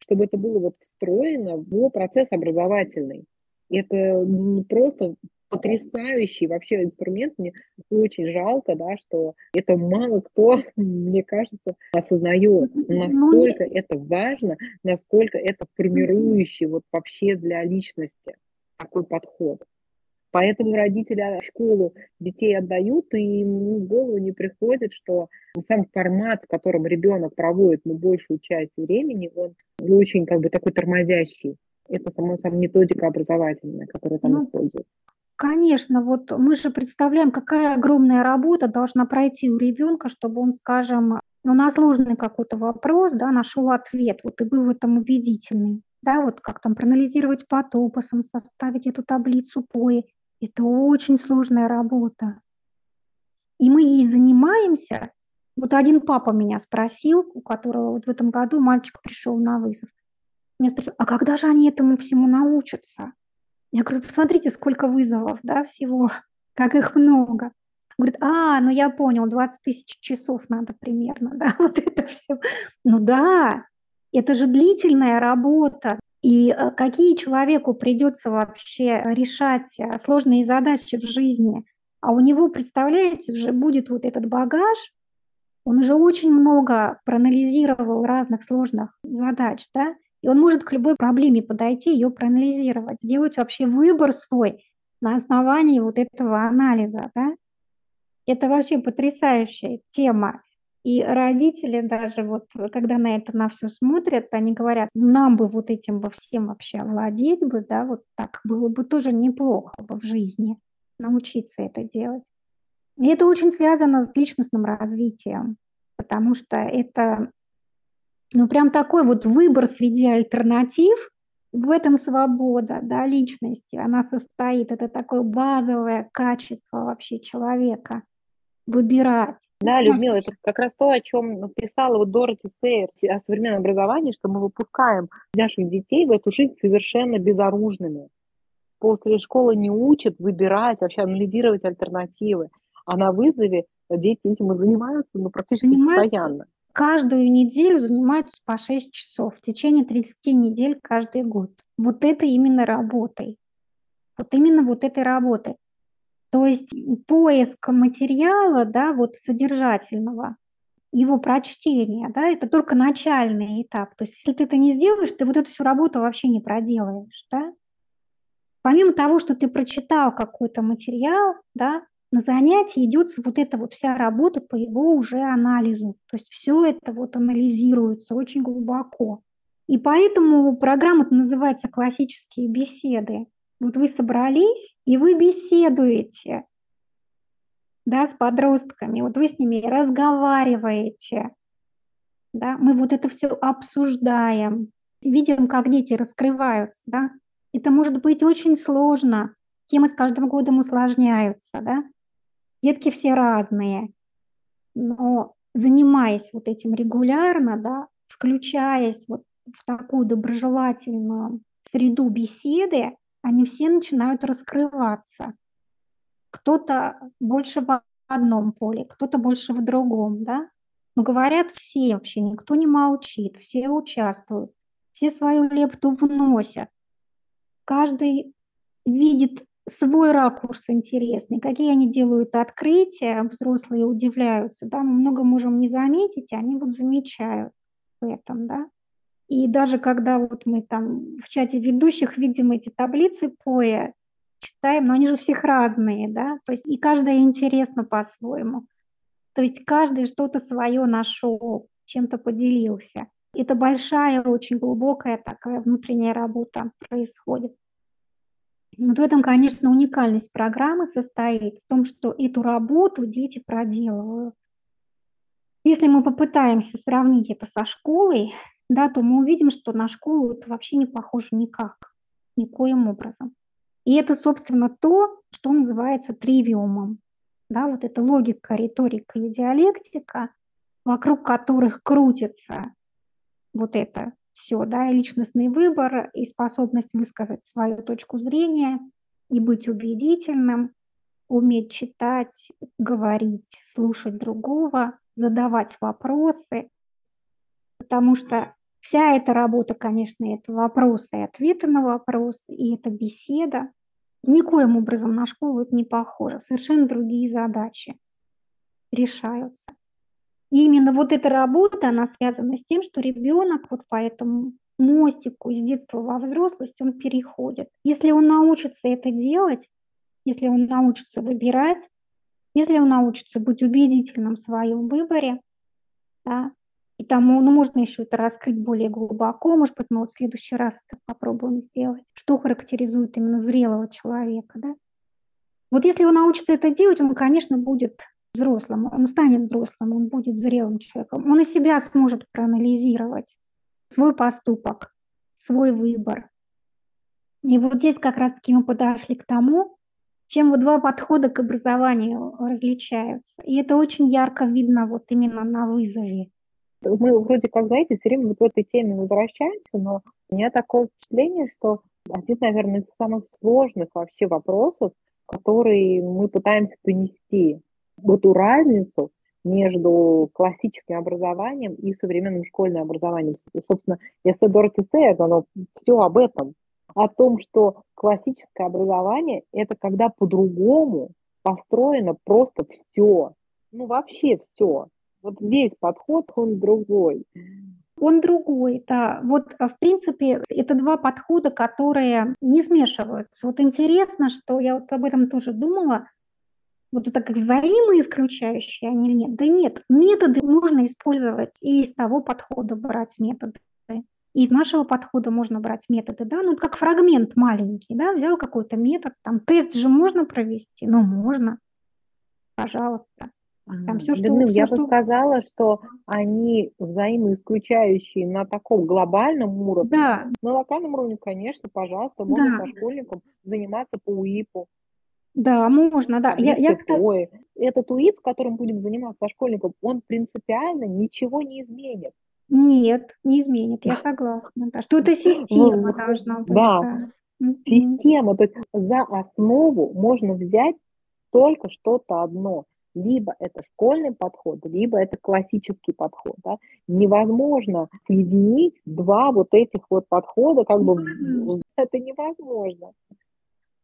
[SPEAKER 1] чтобы это было вот встроено в процесс образовательный. Это просто потрясающий вообще инструмент. Мне очень жалко, да, что это мало кто, мне кажется, осознает, ну, насколько ну, это важно, насколько это формирующий вот вообще для личности такой подход. Поэтому родители в школу детей отдают, и ему в голову не приходит, что сам формат, в котором ребенок проводит ну, большую часть времени, он очень как бы такой тормозящий. Это, само собой, методика образовательная, которая там ну, используется.
[SPEAKER 2] Конечно, вот мы же представляем, какая огромная работа должна пройти у ребенка, чтобы он, скажем, ну, на сложный какой-то вопрос, да, нашел ответ, вот и был в этом убедительный. Да, вот как там проанализировать по топосам, составить эту таблицу ПОИ. Это очень сложная работа. И мы ей занимаемся. Вот один папа меня спросил, у которого вот в этом году мальчик пришел на вызов. Меня спросил, а когда же они этому всему научатся? Я говорю, посмотрите, сколько вызовов, да, всего, как их много. Говорит, а, ну я понял, 20 тысяч часов надо примерно, да, вот это все. Ну да, это же длительная работа. И э, какие человеку придется вообще решать э, сложные задачи в жизни, а у него, представляете, уже будет вот этот багаж, он уже очень много проанализировал разных сложных задач, да, и он может к любой проблеме подойти, ее проанализировать, сделать вообще выбор свой на основании вот этого анализа, да. Это вообще потрясающая тема. И родители даже вот, когда на это на все смотрят, они говорят, нам бы вот этим бы всем вообще владеть бы, да, вот так было бы тоже неплохо бы в жизни научиться это делать. И это очень связано с личностным развитием, потому что это, ну, прям такой вот выбор среди альтернатив, в этом свобода, да, личности, она состоит, это такое базовое качество вообще человека – выбирать.
[SPEAKER 1] Да, Людмила, это как раз то, о чем писала вот Дороти Сейер о современном образовании, что мы выпускаем наших детей в эту жизнь совершенно безоружными. После школы не учат выбирать, вообще анализировать альтернативы. А на вызове дети этим и занимаются ну, практически занимаются постоянно.
[SPEAKER 2] Каждую неделю занимаются по 6 часов в течение 30 недель каждый год. Вот это именно работой. Вот именно вот этой работой. То есть поиск материала, да, вот содержательного, его прочтение, да, это только начальный этап. То есть если ты это не сделаешь, ты вот эту всю работу вообще не проделаешь, да. Помимо того, что ты прочитал какой-то материал, да, на занятии идет вот эта вот вся работа по его уже анализу. То есть все это вот анализируется очень глубоко. И поэтому программа называется «Классические беседы». Вот вы собрались, и вы беседуете да, с подростками, вот вы с ними разговариваете, да, мы вот это все обсуждаем, видим, как дети раскрываются, да. Это может быть очень сложно, темы с каждым годом усложняются, да. Детки все разные, но занимаясь вот этим регулярно, да, включаясь вот в такую доброжелательную среду беседы, они все начинают раскрываться. Кто-то больше в одном поле, кто-то больше в другом, да? Но говорят все вообще, никто не молчит, все участвуют, все свою лепту вносят. Каждый видит свой ракурс интересный, какие они делают открытия, взрослые удивляются, да, мы много можем не заметить, они вот замечают в этом, да. И даже когда вот мы там в чате ведущих видим эти таблицы поя, читаем, но они же всех разные, да, то есть и каждая интересна по-своему. То есть каждый что-то свое нашел, чем-то поделился. Это большая, очень глубокая такая внутренняя работа происходит. Вот в этом, конечно, уникальность программы состоит в том, что эту работу дети проделывают. Если мы попытаемся сравнить это со школой, да, то мы увидим, что на школу это вообще не похоже никак, никоим образом. И это, собственно, то, что называется тривиумом. Да, вот эта логика, риторика и диалектика, вокруг которых крутится вот это все, да, и личностный выбор, и способность высказать свою точку зрения, и быть убедительным, уметь читать, говорить, слушать другого, задавать вопросы, потому что Вся эта работа, конечно, это вопросы и ответы на вопросы, и это беседа. Никоим образом на школу это не похоже. Совершенно другие задачи решаются. Именно вот эта работа, она связана с тем, что ребенок вот по этому мостику из детства во взрослость, он переходит. Если он научится это делать, если он научится выбирать, если он научится быть убедительным в своем выборе, да, и тому, ну, можно еще это раскрыть более глубоко, может быть, мы вот в следующий раз это попробуем сделать, что характеризует именно зрелого человека, да. Вот если он научится это делать, он, конечно, будет взрослым, он станет взрослым, он будет зрелым человеком, он и себя сможет проанализировать, свой поступок, свой выбор. И вот здесь как раз-таки мы подошли к тому, чем вот два подхода к образованию различаются. И это очень ярко видно вот именно на вызове.
[SPEAKER 1] Мы вроде как, знаете, все время вот в этой теме возвращаемся, но у меня такое впечатление, что один, наверное, из самых сложных вообще вопросов, который мы пытаемся понести, эту разницу между классическим образованием и современным школьным образованием. Собственно, если Дороти Сейер, оно все об этом, о том, что классическое образование – это когда по-другому построено просто все, ну вообще все. Вот весь подход, он другой.
[SPEAKER 2] Он другой, да. Вот, а, в принципе, это два подхода, которые не смешиваются. Вот интересно, что я вот об этом тоже думала, вот это как взаимоисключающие они или нет? Да нет, методы можно использовать и из того подхода брать методы. И из нашего подхода можно брать методы, да, ну как фрагмент маленький, да, взял какой-то метод, там тест же можно провести, ну можно, пожалуйста.
[SPEAKER 1] Там все, что, Людмила, все, я что... бы сказала, что они взаимоисключающие на таком глобальном уровне. Да. На локальном уровне, конечно, пожалуйста, можно да. со школьником заниматься по УИПу.
[SPEAKER 2] Да, можно, да.
[SPEAKER 1] Я, я такое. Этот УИП, которым будем заниматься со школьником, он принципиально ничего не изменит.
[SPEAKER 2] Нет, не изменит, я согласна. Да. Что это система должна быть.
[SPEAKER 1] Да, да. система. То есть за основу можно взять только что-то одно либо это школьный подход, либо это классический подход. Да? Невозможно соединить два вот этих вот подхода, как бы это невозможно.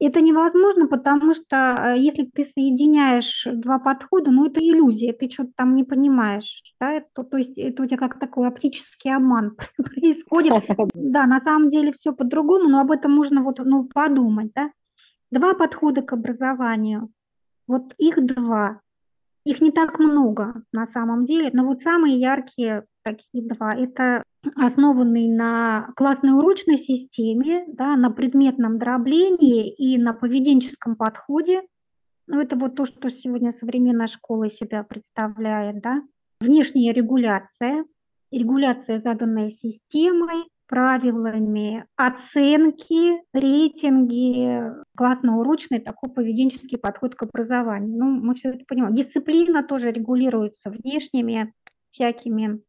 [SPEAKER 2] Это невозможно, потому что э, если ты соединяешь два подхода, ну это иллюзия, ты что-то там не понимаешь, да, это, то есть это у тебя как такой оптический обман происходит. Да, на самом деле все по-другому, но об этом можно вот ну, подумать, да. Два подхода к образованию, вот их два. Их не так много на самом деле, но вот самые яркие такие два. Это основанный на классной урочной системе, да, на предметном дроблении и на поведенческом подходе. Ну, это вот то, что сегодня современная школа себя представляет. Да. Внешняя регуляция, регуляция, заданная системой, правилами оценки, рейтинги, классно-урочный такой поведенческий подход к образованию. Ну, мы все это понимаем. Дисциплина тоже регулируется внешними всякими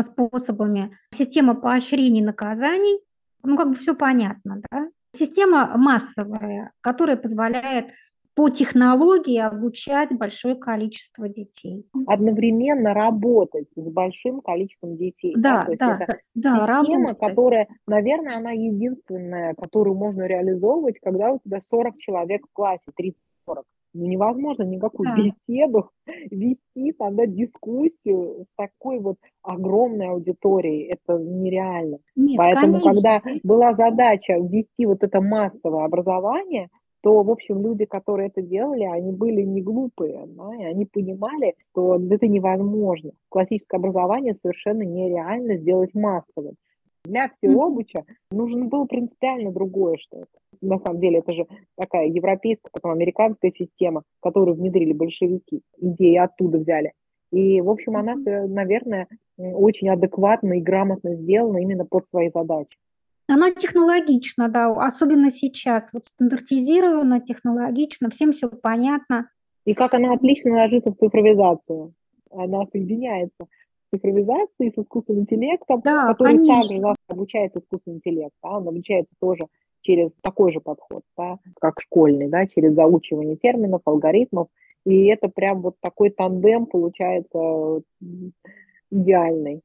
[SPEAKER 2] способами. Система поощрений наказаний, ну, как бы все понятно, да. Система массовая, которая позволяет по технологии обучать большое количество детей.
[SPEAKER 1] Одновременно работать с большим количеством детей.
[SPEAKER 2] Да, да, да,
[SPEAKER 1] это да, система, работать. которая, наверное, она единственная, которую можно реализовывать, когда у тебя 40 человек в классе, 30-40. Ну, невозможно никакую да. беседу вести, тогда дискуссию с такой вот огромной аудиторией. Это нереально. Нет, Поэтому, конечно. когда была задача ввести вот это массовое образование – то, в общем, люди, которые это делали, они были не глупые, да, и они понимали, что это невозможно. Классическое образование совершенно нереально сделать массовым. Для всеобуча нужно было принципиально другое что-то. На самом деле это же такая европейская, потом американская система, которую внедрили большевики, идеи оттуда взяли. И, в общем, она, наверное, очень адекватно и грамотно сделана именно под свои задачи.
[SPEAKER 2] Она технологична, да, особенно сейчас. Вот стандартизирована, технологично, всем все понятно.
[SPEAKER 1] И как она отлично ложится в цифровизацию. Она соединяется с цифровизацией, с искусственным интеллектом, да, который конечно. также обучается искусственный интеллект. Да, он обучается тоже через такой же подход, да, как школьный, да, через заучивание терминов, алгоритмов. И это прям вот такой тандем получается идеальный.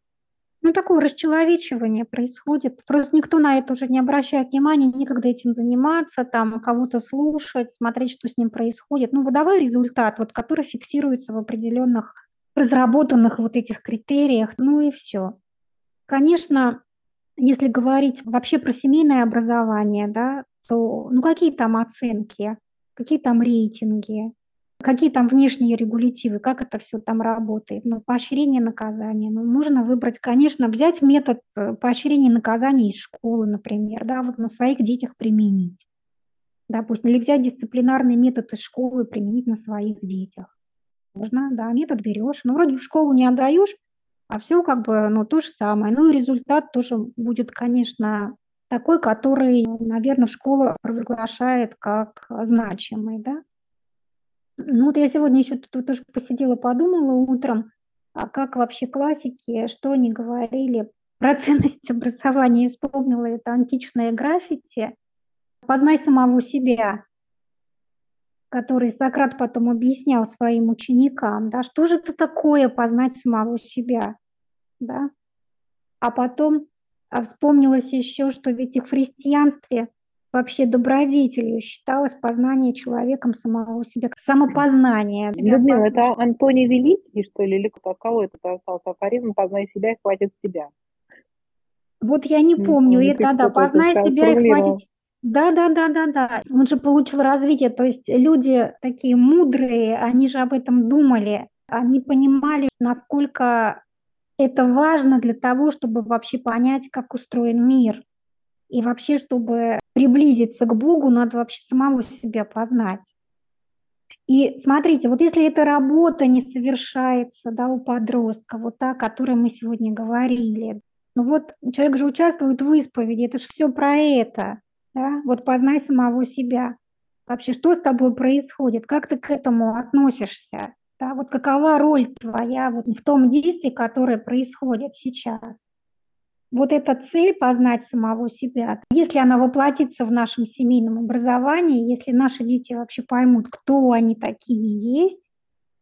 [SPEAKER 2] Ну, такое расчеловечивание происходит. Просто никто на это уже не обращает внимания, некогда этим заниматься, там, кого-то слушать, смотреть, что с ним происходит. Ну, выдавай результат, вот, который фиксируется в определенных разработанных вот этих критериях, ну и все. Конечно, если говорить вообще про семейное образование, да, то ну какие там оценки? какие там рейтинги, какие там внешние регулятивы, как это все там работает. Ну, поощрение наказания. Ну, можно выбрать, конечно, взять метод э, поощрения наказания из школы, например, да, вот на своих детях применить. Допустим, или взять дисциплинарный метод из школы применить на своих детях. Можно, да, метод берешь. Ну, вроде в школу не отдаешь, а все как бы, ну, то же самое. Ну, и результат тоже будет, конечно, такой, который, наверное, школа провозглашает как значимый, да. Ну вот я сегодня еще тут тоже посидела, подумала утром, а как вообще классики, что они говорили про ценность образования. Я вспомнила это античное граффити «Познай самого себя», который Сократ потом объяснял своим ученикам, да, что же это такое познать самого себя, да. А потом а вспомнилось еще, что ведь и в христианстве вообще добродетелью считалось познание человеком самого себя, самопознание.
[SPEAKER 1] Людмила, это Антоний Великий, что ли, или кто, кого это остался афоризм «познай себя и хватит себя»?
[SPEAKER 2] Вот я не помню, не это, да, познай себя и хватит да, да, да, да, да. Он же получил развитие. То есть люди такие мудрые, они же об этом думали. Они понимали, насколько это важно для того, чтобы вообще понять, как устроен мир. И вообще, чтобы приблизиться к Богу, надо вообще самого себя познать. И смотрите, вот если эта работа не совершается да, у подростка, вот та, о которой мы сегодня говорили, ну вот человек же участвует в исповеди, это же все про это, да, вот познай самого себя. Вообще, что с тобой происходит, как ты к этому относишься, да, вот какова роль твоя вот в том действии, которое происходит сейчас? Вот эта цель познать самого себя, если она воплотится в нашем семейном образовании, если наши дети вообще поймут, кто они такие есть,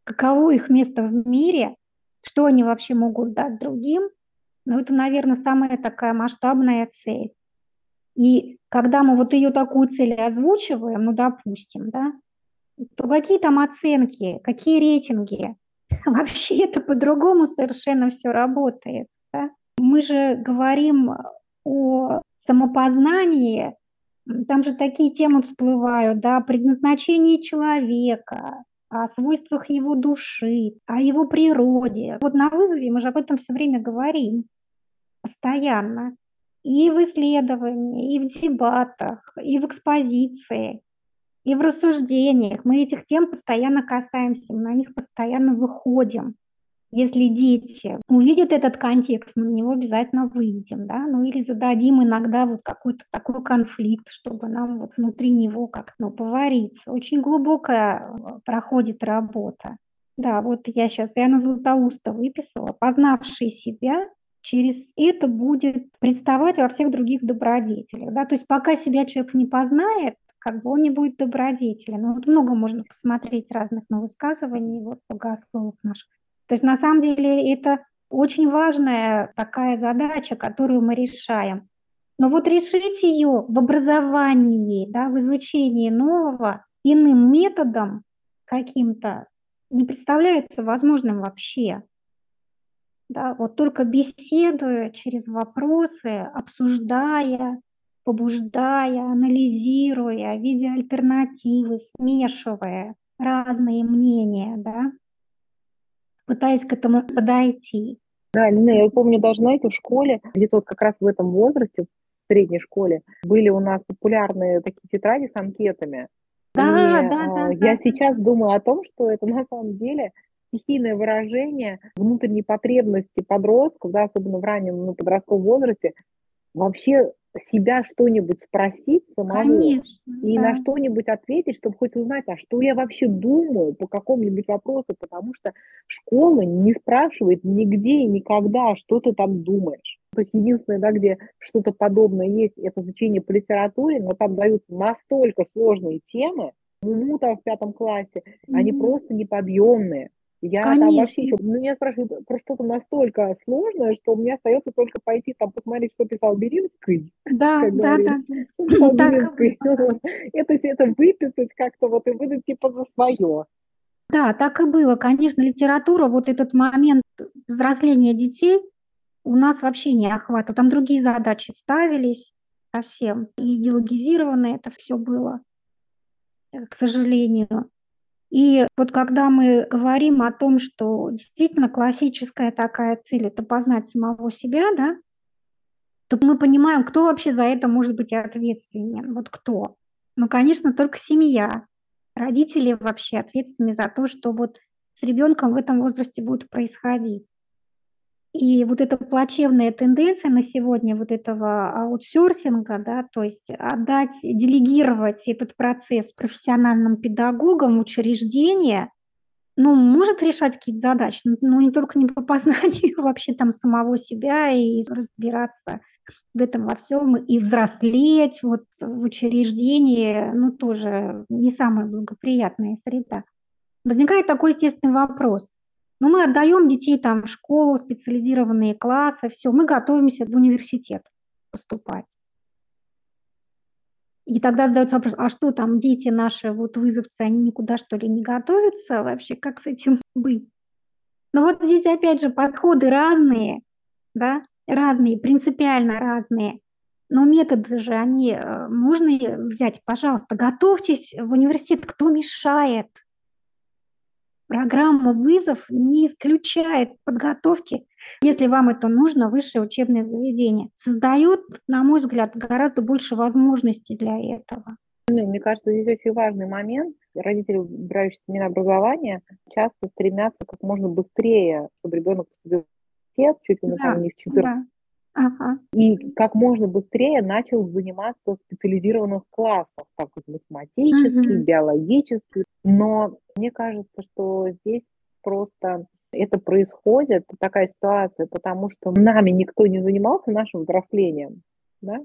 [SPEAKER 2] каково их место в мире, что они вообще могут дать другим, ну, это, наверное, самая такая масштабная цель. И когда мы вот ее такую цель озвучиваем, ну, допустим, да, то какие там оценки, какие рейтинги? Вообще это по-другому совершенно все работает. Да? Мы же говорим о самопознании, там же такие темы всплывают, да, предназначение человека, о свойствах его души, о его природе. Вот на вызове мы же об этом все время говорим, постоянно. И в исследовании, и в дебатах, и в экспозиции, и в рассуждениях. Мы этих тем постоянно касаемся, мы на них постоянно выходим. Если дети увидят этот контекст, мы на него обязательно выйдем, да, ну или зададим иногда вот какой-то такой конфликт, чтобы нам вот внутри него как-то ну, повариться. Очень глубокая э, проходит работа. Да, вот я сейчас Яна Златоуста выписала, познавший себя, через это будет представать во всех других добродетелях. Да? То есть пока себя человек не познает, как бы он не будет добродетелен. Ну, вот много можно посмотреть разных на высказываний вот, богословов наших. То есть на самом деле это очень важная такая задача, которую мы решаем. Но вот решить ее в образовании, да, в изучении нового иным методом каким-то не представляется возможным вообще. Да, вот только беседуя через вопросы, обсуждая, побуждая, анализируя, видя альтернативы, смешивая разные мнения, да, пытаясь к этому подойти.
[SPEAKER 1] Да, Лина, я помню даже, знаете, в школе, где-то вот как раз в этом возрасте, в средней школе, были у нас популярные такие тетради с анкетами.
[SPEAKER 2] Да, и, да, да.
[SPEAKER 1] Я
[SPEAKER 2] да.
[SPEAKER 1] сейчас думаю о том, что это на самом деле стихийное выражение внутренней потребности подростков, да, особенно в раннем ну, подростковом возрасте, вообще себя что-нибудь спросить самого
[SPEAKER 2] Конечно,
[SPEAKER 1] и
[SPEAKER 2] да.
[SPEAKER 1] на что-нибудь ответить, чтобы хоть узнать, а что я вообще думаю по какому-нибудь вопросу, потому что школа не спрашивает нигде и никогда, что ты там думаешь. То есть единственное, да, где что-то подобное есть, это изучение по литературе, но там даются настолько сложные темы, ну, там в пятом классе, mm-hmm. они просто неподъемные. Я Конечно. там вообще еще, ну, меня спрашивают про что-то настолько сложное, что мне остается только пойти там посмотреть, что писал Беринский.
[SPEAKER 2] Да, да, да.
[SPEAKER 1] Что Беринский. Это, это выписать как-то вот и выдать типа за свое.
[SPEAKER 2] Да, так и было. Конечно, литература, вот этот момент взросления детей у нас вообще не охватывал. Там другие задачи ставились совсем. И идеологизировано это все было. к сожалению. И вот когда мы говорим о том, что действительно классическая такая цель – это познать самого себя, да, то мы понимаем, кто вообще за это может быть ответственен. Вот кто? Ну, конечно, только семья. Родители вообще ответственны за то, что вот с ребенком в этом возрасте будет происходить. И вот эта плачевная тенденция на сегодня вот этого аутсорсинга, да, то есть отдать, делегировать этот процесс профессиональным педагогам учреждения, ну, может решать какие-то задачи, но не только не по познанию вообще там самого себя и разбираться в этом во всем и взрослеть вот в учреждении, ну, тоже не самая благоприятная среда. Возникает такой естественный вопрос. Ну, мы отдаем детей там в школу, специализированные классы, все, мы готовимся в университет поступать. И тогда задается вопрос, а что там дети наши, вот вызовцы, они никуда что ли не готовятся вообще, как с этим быть? Но вот здесь опять же подходы разные, да, разные, принципиально разные. Но методы же, они э, можно взять, пожалуйста, готовьтесь в университет, кто мешает? Программа вызов не исключает подготовки, если вам это нужно, высшее учебное заведение. Создает, на мой взгляд, гораздо больше возможностей для этого.
[SPEAKER 1] Ну, мне кажется, здесь очень важный момент. Родители, выбирающие образование, часто стремятся как можно быстрее, чтобы ребенок поступил в университет, чуть ли не да, там не в 14 да. Ага. И как можно быстрее начал заниматься в специализированных классах, так вот математический, угу. биологический. Но мне кажется, что здесь просто это происходит, такая ситуация, потому что нами никто не занимался нашим взрослением. Да?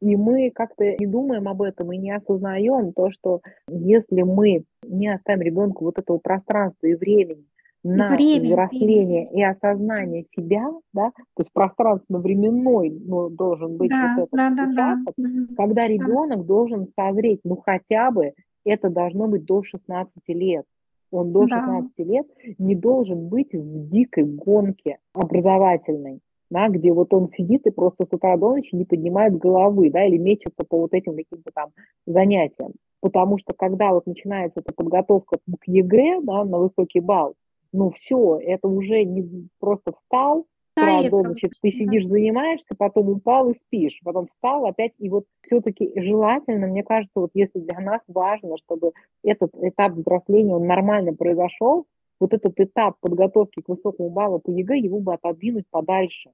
[SPEAKER 1] И мы как-то не думаем об этом и не осознаем то, что если мы не оставим ребенку вот этого пространства и времени на время, взросление время. и осознание себя, да, то есть пространственно-временной ну, должен быть да, вот этот да, участок, да, да. когда ребенок да. должен созреть, ну хотя бы это должно быть до 16 лет. Он до 16 да. лет не должен быть в дикой гонке образовательной, да, где вот он сидит и просто с утра до ночи не поднимает головы, да, или мечется по вот этим каким-то там занятиям. Потому что когда вот начинается эта подготовка к ЕГЭ, да, на высокий балл, ну все, это уже не просто встал, да, до ночи, ты сидишь, занимаешься, потом упал и спишь, потом встал опять, и вот все-таки желательно, мне кажется, вот если для нас важно, чтобы этот этап взросления, он нормально произошел, вот этот этап подготовки к высокому баллу по ЕГЭ, его бы отодвинуть подальше,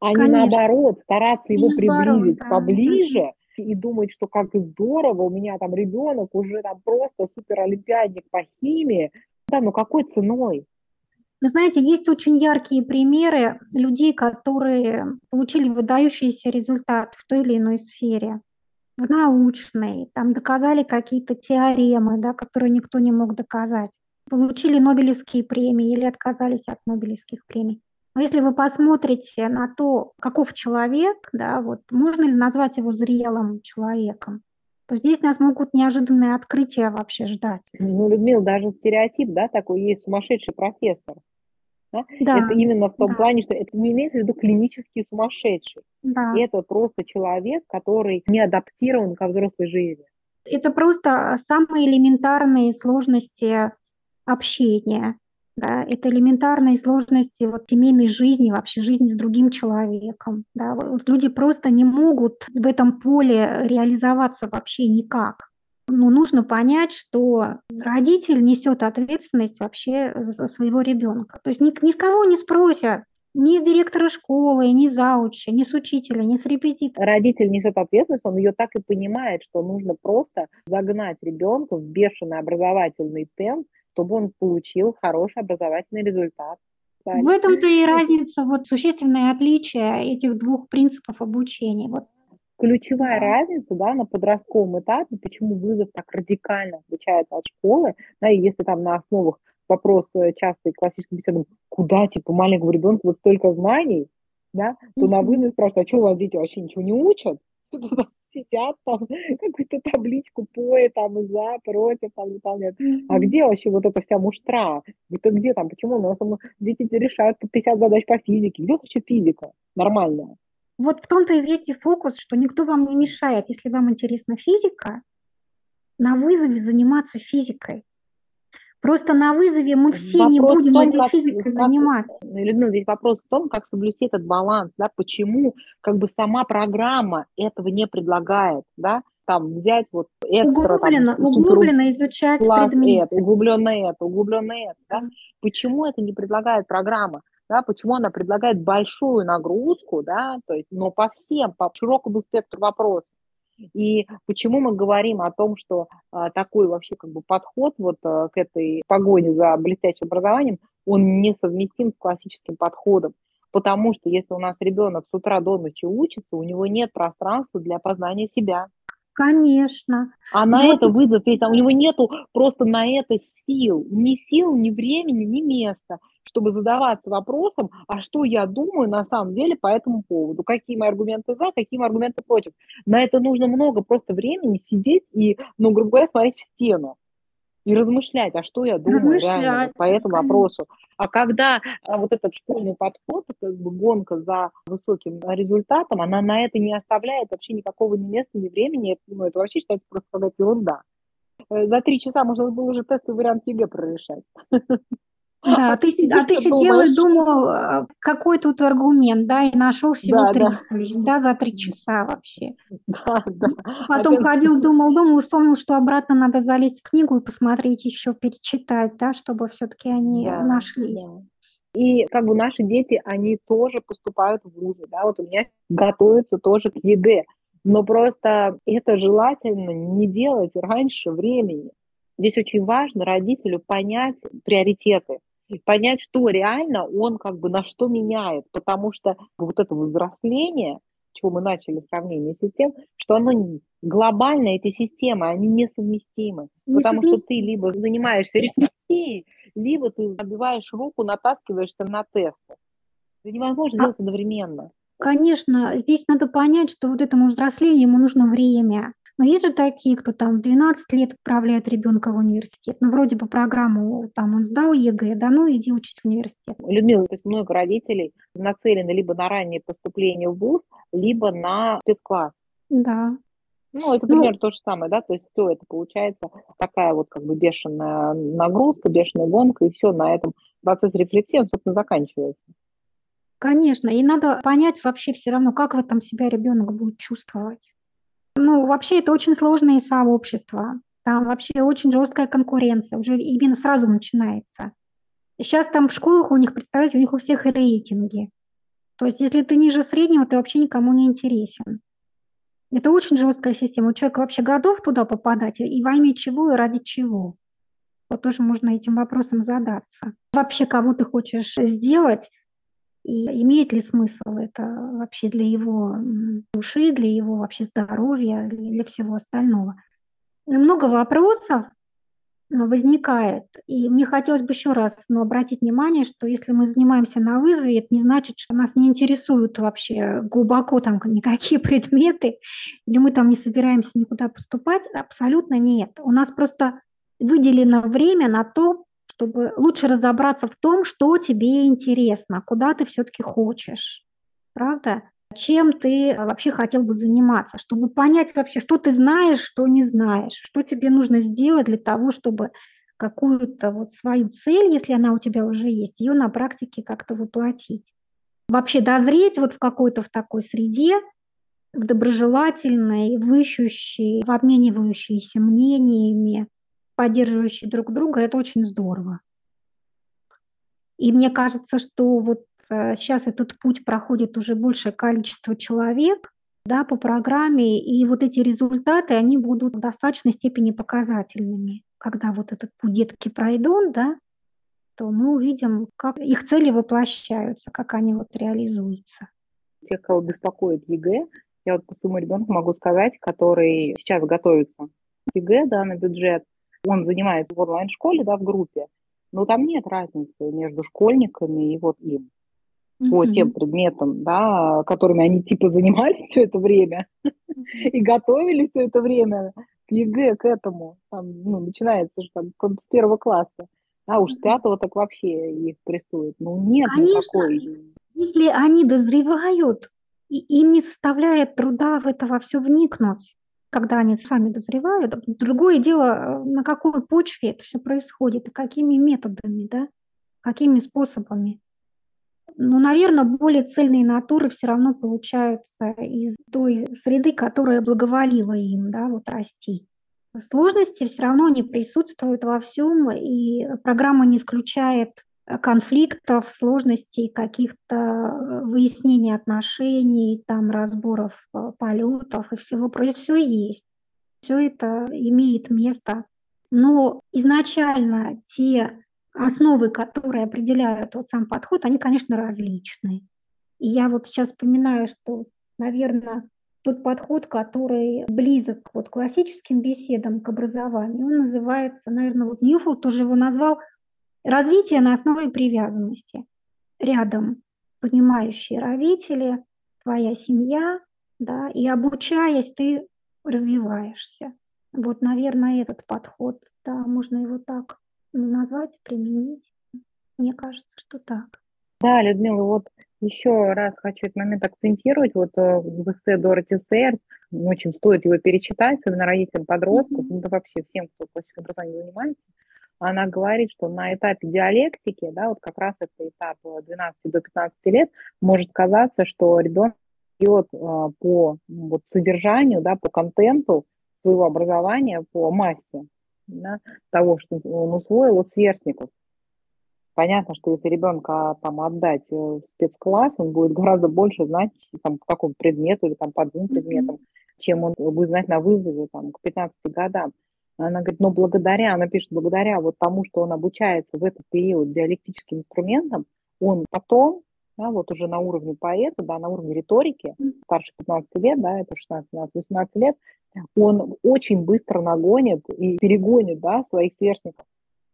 [SPEAKER 1] а Конечно. не наоборот, стараться его и приблизить наоборот, поближе, и думать, что как здорово, у меня там ребенок уже там просто супер олимпиадник по химии, да, но какой ценой?
[SPEAKER 2] Вы знаете, есть очень яркие примеры людей, которые получили выдающийся результат в той или иной сфере, в научной, там доказали какие-то теоремы, да, которые никто не мог доказать, получили Нобелевские премии или отказались от Нобелевских премий. Но если вы посмотрите на то, каков человек, да, вот можно ли назвать его зрелым человеком, то здесь нас могут неожиданные открытия вообще ждать.
[SPEAKER 1] Ну, Людмила, даже стереотип, да, такой есть сумасшедший профессор. Да? Да, это именно в том да. плане, что это не имеется в виду клинический сумасшедший. Да. Это просто человек, который не адаптирован ко взрослой жизни.
[SPEAKER 2] Это просто самые элементарные сложности общения. Да, это элементарные сложности вот, семейной жизни, вообще жизни с другим человеком. Да. Вот люди просто не могут в этом поле реализоваться вообще никак. Ну, нужно понять, что родитель несет ответственность вообще за своего ребенка. То есть ни, ни с кого не спросят, ни с директора школы, ни зауча, ни с учителя, ни с репетитора.
[SPEAKER 1] Родитель несет ответственность, он ее так и понимает, что нужно просто загнать ребенка в бешеный образовательный темп, чтобы он получил хороший образовательный результат.
[SPEAKER 2] В этом-то и разница, вот существенное отличие этих двух принципов обучения. Вот
[SPEAKER 1] ключевая разница да, на подростковом этапе, почему вызов так радикально отличается от школы, да, и если там на основах вопрос часто классическим беседам, куда типа маленькому ребенку вот столько знаний, да, то mm-hmm. на вызов спрашивают, а что у вас дети вообще ничего не учат? сидят там, какую-то табличку поэ там за, против там выполняют. А где вообще вот эта вся муштра? Это где там? Почему у нас там дети решают по 50 задач по физике? Где вообще физика нормальная?
[SPEAKER 2] Вот в том-то и весь и фокус, что никто вам не мешает. Если вам интересна физика, на вызове заниматься физикой. Просто на вызове мы все
[SPEAKER 1] Вопрос
[SPEAKER 2] не будем
[SPEAKER 1] том,
[SPEAKER 2] этой
[SPEAKER 1] как-
[SPEAKER 2] физикой
[SPEAKER 1] как-
[SPEAKER 2] заниматься.
[SPEAKER 1] Ну, Людмила, здесь вопрос в том, как соблюсти этот баланс, да, почему как бы сама программа этого не предлагает, да, там взять вот экстра,
[SPEAKER 2] Углубленно,
[SPEAKER 1] там,
[SPEAKER 2] углубленно изучать предмет.
[SPEAKER 1] это, углубленно это, углубленно это, да? Почему это не предлагает программа? Да, почему она предлагает большую нагрузку, да, то есть, но по всем, по широкому спектру вопросов. И почему мы говорим о том, что а, такой вообще как бы подход вот а, к этой погоне за блестящим образованием, он несовместим с классическим подходом. Потому что если у нас ребенок с утра до ночи учится, у него нет пространства для познания себя.
[SPEAKER 2] Конечно.
[SPEAKER 1] А на
[SPEAKER 2] вот
[SPEAKER 1] это вызов есть, а у него нету просто на это сил, ни сил, ни времени, ни места, чтобы задаваться вопросом, а что я думаю на самом деле по этому поводу, какие мои аргументы за, какие мои аргументы против. На это нужно много просто времени сидеть и, ну, грубо говоря, смотреть в стену и размышлять, а что я думаю реально
[SPEAKER 2] Размышлять,
[SPEAKER 1] по этому вопросу. А когда а, вот этот школьный подход, как бы гонка за высоким результатом, она на это не оставляет вообще никакого ни места, ни времени, это, ну, это вообще считается просто какая-то ерунда. Э, За три часа можно было уже тестовый вариант ЕГЭ прорешать.
[SPEAKER 2] Да, а ты, а ты сидел и думал, а, какой тут аргумент, да, и нашел всего
[SPEAKER 1] Да,
[SPEAKER 2] три,
[SPEAKER 1] да.
[SPEAKER 2] да, за три часа вообще.
[SPEAKER 1] Да, да.
[SPEAKER 2] Потом
[SPEAKER 1] Опять-
[SPEAKER 2] ходил, думал, думал, вспомнил, что обратно надо залезть в книгу и посмотреть еще, перечитать, да, чтобы все-таки они
[SPEAKER 1] Да,
[SPEAKER 2] нашлись.
[SPEAKER 1] да. И как бы наши дети, они тоже поступают в вузы, да, вот у меня готовятся тоже к ЕГЭ, но просто это желательно не делать раньше времени. Здесь очень важно родителю понять приоритеты, понять, что реально он как бы на что меняет, потому что вот это взросление, чего мы начали сравнение с тем, что оно не- глобально, эти системы, они несовместимы. Потому что ты либо занимаешься рефлексией, либо ты набиваешь руку, натаскиваешься на тесты. Это невозможно
[SPEAKER 2] А-
[SPEAKER 1] делать одновременно.
[SPEAKER 2] Конечно, здесь надо понять, что вот этому взрослению ему нужно время. Но есть же такие, кто там в 12 лет отправляет ребенка в университет. Ну, вроде бы программу, там он сдал ЕГЭ, да, ну иди учись в университет.
[SPEAKER 1] Людмила, то есть много родителей нацелены либо на раннее поступление в ВУЗ, либо на спецкласс.
[SPEAKER 2] Да.
[SPEAKER 1] Ну, это
[SPEAKER 2] Ну-
[SPEAKER 1] примерно то же самое, да, то есть все это получается такая вот как бы бешеная нагрузка, бешеная гонка, и все, на этом процесс рефлексии, он, собственно, заканчивается.
[SPEAKER 2] Конечно, и надо понять вообще все равно, как в этом себя ребенок будет чувствовать. Ну, вообще это очень сложные сообщества. Там вообще очень жесткая конкуренция, уже именно сразу начинается. Сейчас там в школах у них, представляете, у них у всех рейтинги. То есть если ты ниже среднего, ты вообще никому не интересен. Это очень жесткая система. У человека вообще готов туда попадать, и во имя чего, и ради чего. Вот тоже можно этим вопросом задаться. Вообще, кого ты хочешь сделать, и имеет ли смысл это вообще для его души, для его вообще здоровья, для всего остального. Много вопросов возникает. И мне хотелось бы еще раз ну, обратить внимание, что если мы занимаемся на вызове, это не значит, что нас не интересуют вообще глубоко там никакие предметы, или мы там не собираемся никуда поступать. Абсолютно нет. У нас просто выделено время на то, чтобы лучше разобраться в том, что тебе интересно, куда ты все-таки хочешь. Правда? Чем ты вообще хотел бы заниматься, чтобы понять вообще, что ты знаешь, что не знаешь, что тебе нужно сделать для того, чтобы какую-то вот свою цель, если она у тебя уже есть, ее на практике как-то воплотить. Вообще дозреть вот в какой-то в такой среде, в доброжелательной, в ищущей, в обменивающейся мнениями, поддерживающей друг друга, это очень здорово. И мне кажется, что вот э, сейчас этот путь проходит уже большее количество человек да, по программе, и вот эти результаты, они будут в достаточной степени показательными. Когда вот этот путь детки пройдут, да, то мы увидим, как их цели воплощаются, как они вот реализуются.
[SPEAKER 1] Тех, кого беспокоит ЕГЭ, я вот по своему ребенку могу сказать, который сейчас готовится к ЕГЭ, да, на бюджет, он занимается в онлайн-школе, да, в группе, но там нет разницы между школьниками и вот им по
[SPEAKER 2] Мгм.
[SPEAKER 1] тем предметам, да, которыми они типа занимались все это время и готовились все это время к ЕГЭ, к этому. Там, ну, начинается же там с первого класса. А уж с пятого так вообще их прессуют. Ну, нет
[SPEAKER 2] Конечно.
[SPEAKER 1] никакой.
[SPEAKER 2] Если они дозревают, и им не составляет труда в это во все вникнуть, когда они сами дозревают. Другое дело, на какой почве это все происходит и какими методами, да, какими способами. Ну, наверное, более цельные натуры все равно получаются из той среды, которая благоволила им, да, вот расти. Сложности все равно не присутствуют во всем, и программа не исключает конфликтов, сложностей, каких-то э, выяснений отношений, там разборов э, полетов и всего прочего. Все есть. Все это имеет место. Но изначально те основы, которые определяют тот сам подход, они, конечно, различны. И я вот сейчас вспоминаю, что, наверное, тот подход, который близок вот классическим беседам к образованию, он называется, наверное, вот Ньюфилд тоже его назвал развитие на основе привязанности. Рядом понимающие родители, твоя семья, да, и обучаясь, ты развиваешься. Вот, наверное, этот подход, да, можно его так назвать, применить. Мне кажется, что так.
[SPEAKER 1] Да, Людмила, вот еще раз хочу этот момент акцентировать. Вот э, в эссе Дороти Сейерс, очень стоит его перечитать, особенно родителям подростков, mm-hmm. да вообще всем, кто классическим образованием занимается. Она говорит, что на этапе диалектики, да, вот как раз это этап 12 до 15 лет, может казаться, что ребенок идет э, по вот, содержанию, да, по контенту своего образования, по массе да, того, что он усвоил от сверстников. Понятно, что если ребенка там отдать э, в спецкласс, он будет гораздо больше знать там, по какому предмету или там, по двум предметам, mm-hmm. чем он будет знать на вызове там, к 15 годам. Она говорит, но благодаря, она пишет, благодаря вот тому, что он обучается в этот период диалектическим инструментам, он потом, да, вот уже на уровне поэта, да, на уровне риторики, старше 15 лет, да, это 16, 17, 18 лет, он очень быстро нагонит и перегонит, да, своих сверстников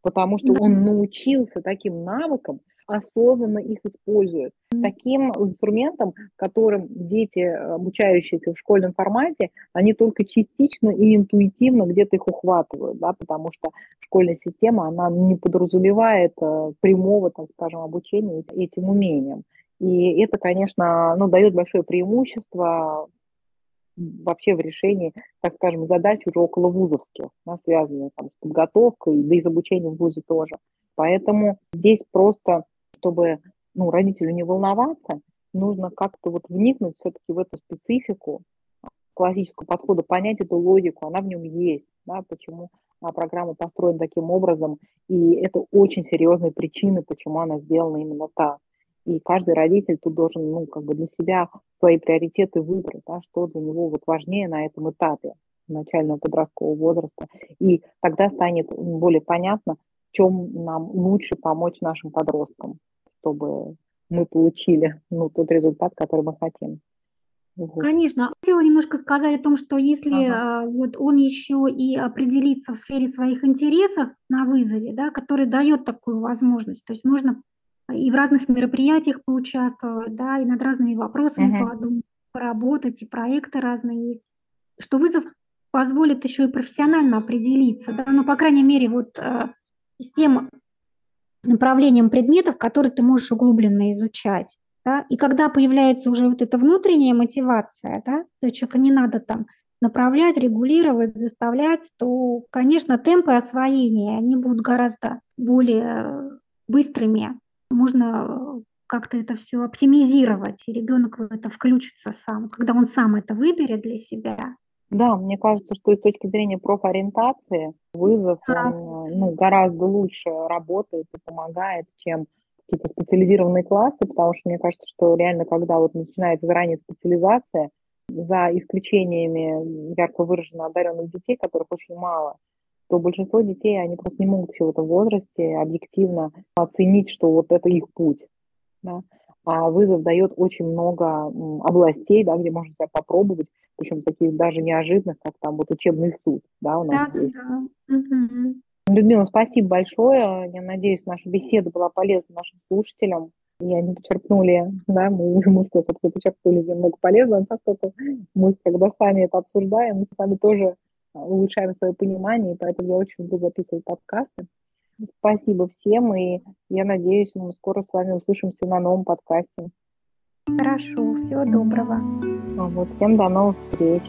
[SPEAKER 1] потому что он научился таким навыкам, осознанно их использует. Таким инструментом, которым дети, обучающиеся в школьном формате, они только частично и интуитивно где-то их ухватывают, да, потому что школьная система, она не подразумевает э, прямого, так скажем, обучения этим умениям. И это, конечно, ну, дает большое преимущество вообще в решении, так скажем, задач уже около вузовских, да, связанных там, с подготовкой, да и с обучением в вузе тоже. Поэтому здесь просто, чтобы ну, родителю не волноваться, нужно как-то вот вникнуть все-таки в эту специфику классического подхода, понять эту логику, она в нем есть, да, почему а, программа построена таким образом, и это очень серьезные причины, почему она сделана именно так. И каждый родитель тут должен, ну, как бы для себя свои приоритеты выбрать, да, что для него вот важнее на этом этапе начального подросткового возраста. И тогда станет более понятно, в чем нам лучше помочь нашим подросткам, чтобы мы получили ну, тот результат, который мы хотим.
[SPEAKER 2] Конечно. Хотела немножко сказать о том, что если ага. вот он еще и определится в сфере своих интересов на вызове, да, который дает такую возможность, то есть можно и в разных мероприятиях поучаствовать, да, и над разными вопросами uh-huh. подумать, поработать, и проекты разные есть, что вызов позволит еще и профессионально определиться, да, ну, по крайней мере, вот э, с тем направлением предметов, которые ты можешь углубленно изучать, да, и когда появляется уже вот эта внутренняя мотивация, да, то человека не надо там направлять, регулировать, заставлять, то, конечно, темпы освоения, они будут гораздо более быстрыми, можно как-то это все оптимизировать, и ребенок в это включится сам, когда он сам это выберет для себя.
[SPEAKER 1] Да, мне кажется, что с точки зрения профориентации вызов он, ну, гораздо лучше работает и помогает, чем какие-то специализированные классы, потому что мне кажется, что реально, когда вот начинается заранее специализация, за исключениями ярко выраженно одаренных детей, которых очень мало, то большинство детей, они просто не могут еще в этом возрасте объективно оценить, что вот это их путь. Да? А вызов дает очень много областей, да, где можно себя попробовать, причем таких даже неожиданных, как там вот учебный суд, да, у нас да, есть. Да. Угу. Людмила, спасибо большое. Я надеюсь, наша беседа была полезна нашим слушателям. И они почерпнули, да, мы, мы все, собственно, почерпнули немного полезного, поскольку мы, когда сами это обсуждаем, мы сами тоже улучшаем свое понимание, и поэтому я очень люблю записывать подкасты. Спасибо всем, и я надеюсь, мы скоро с вами услышимся на новом подкасте.
[SPEAKER 2] Хорошо, всего доброго.
[SPEAKER 1] Вот, всем до новых встреч.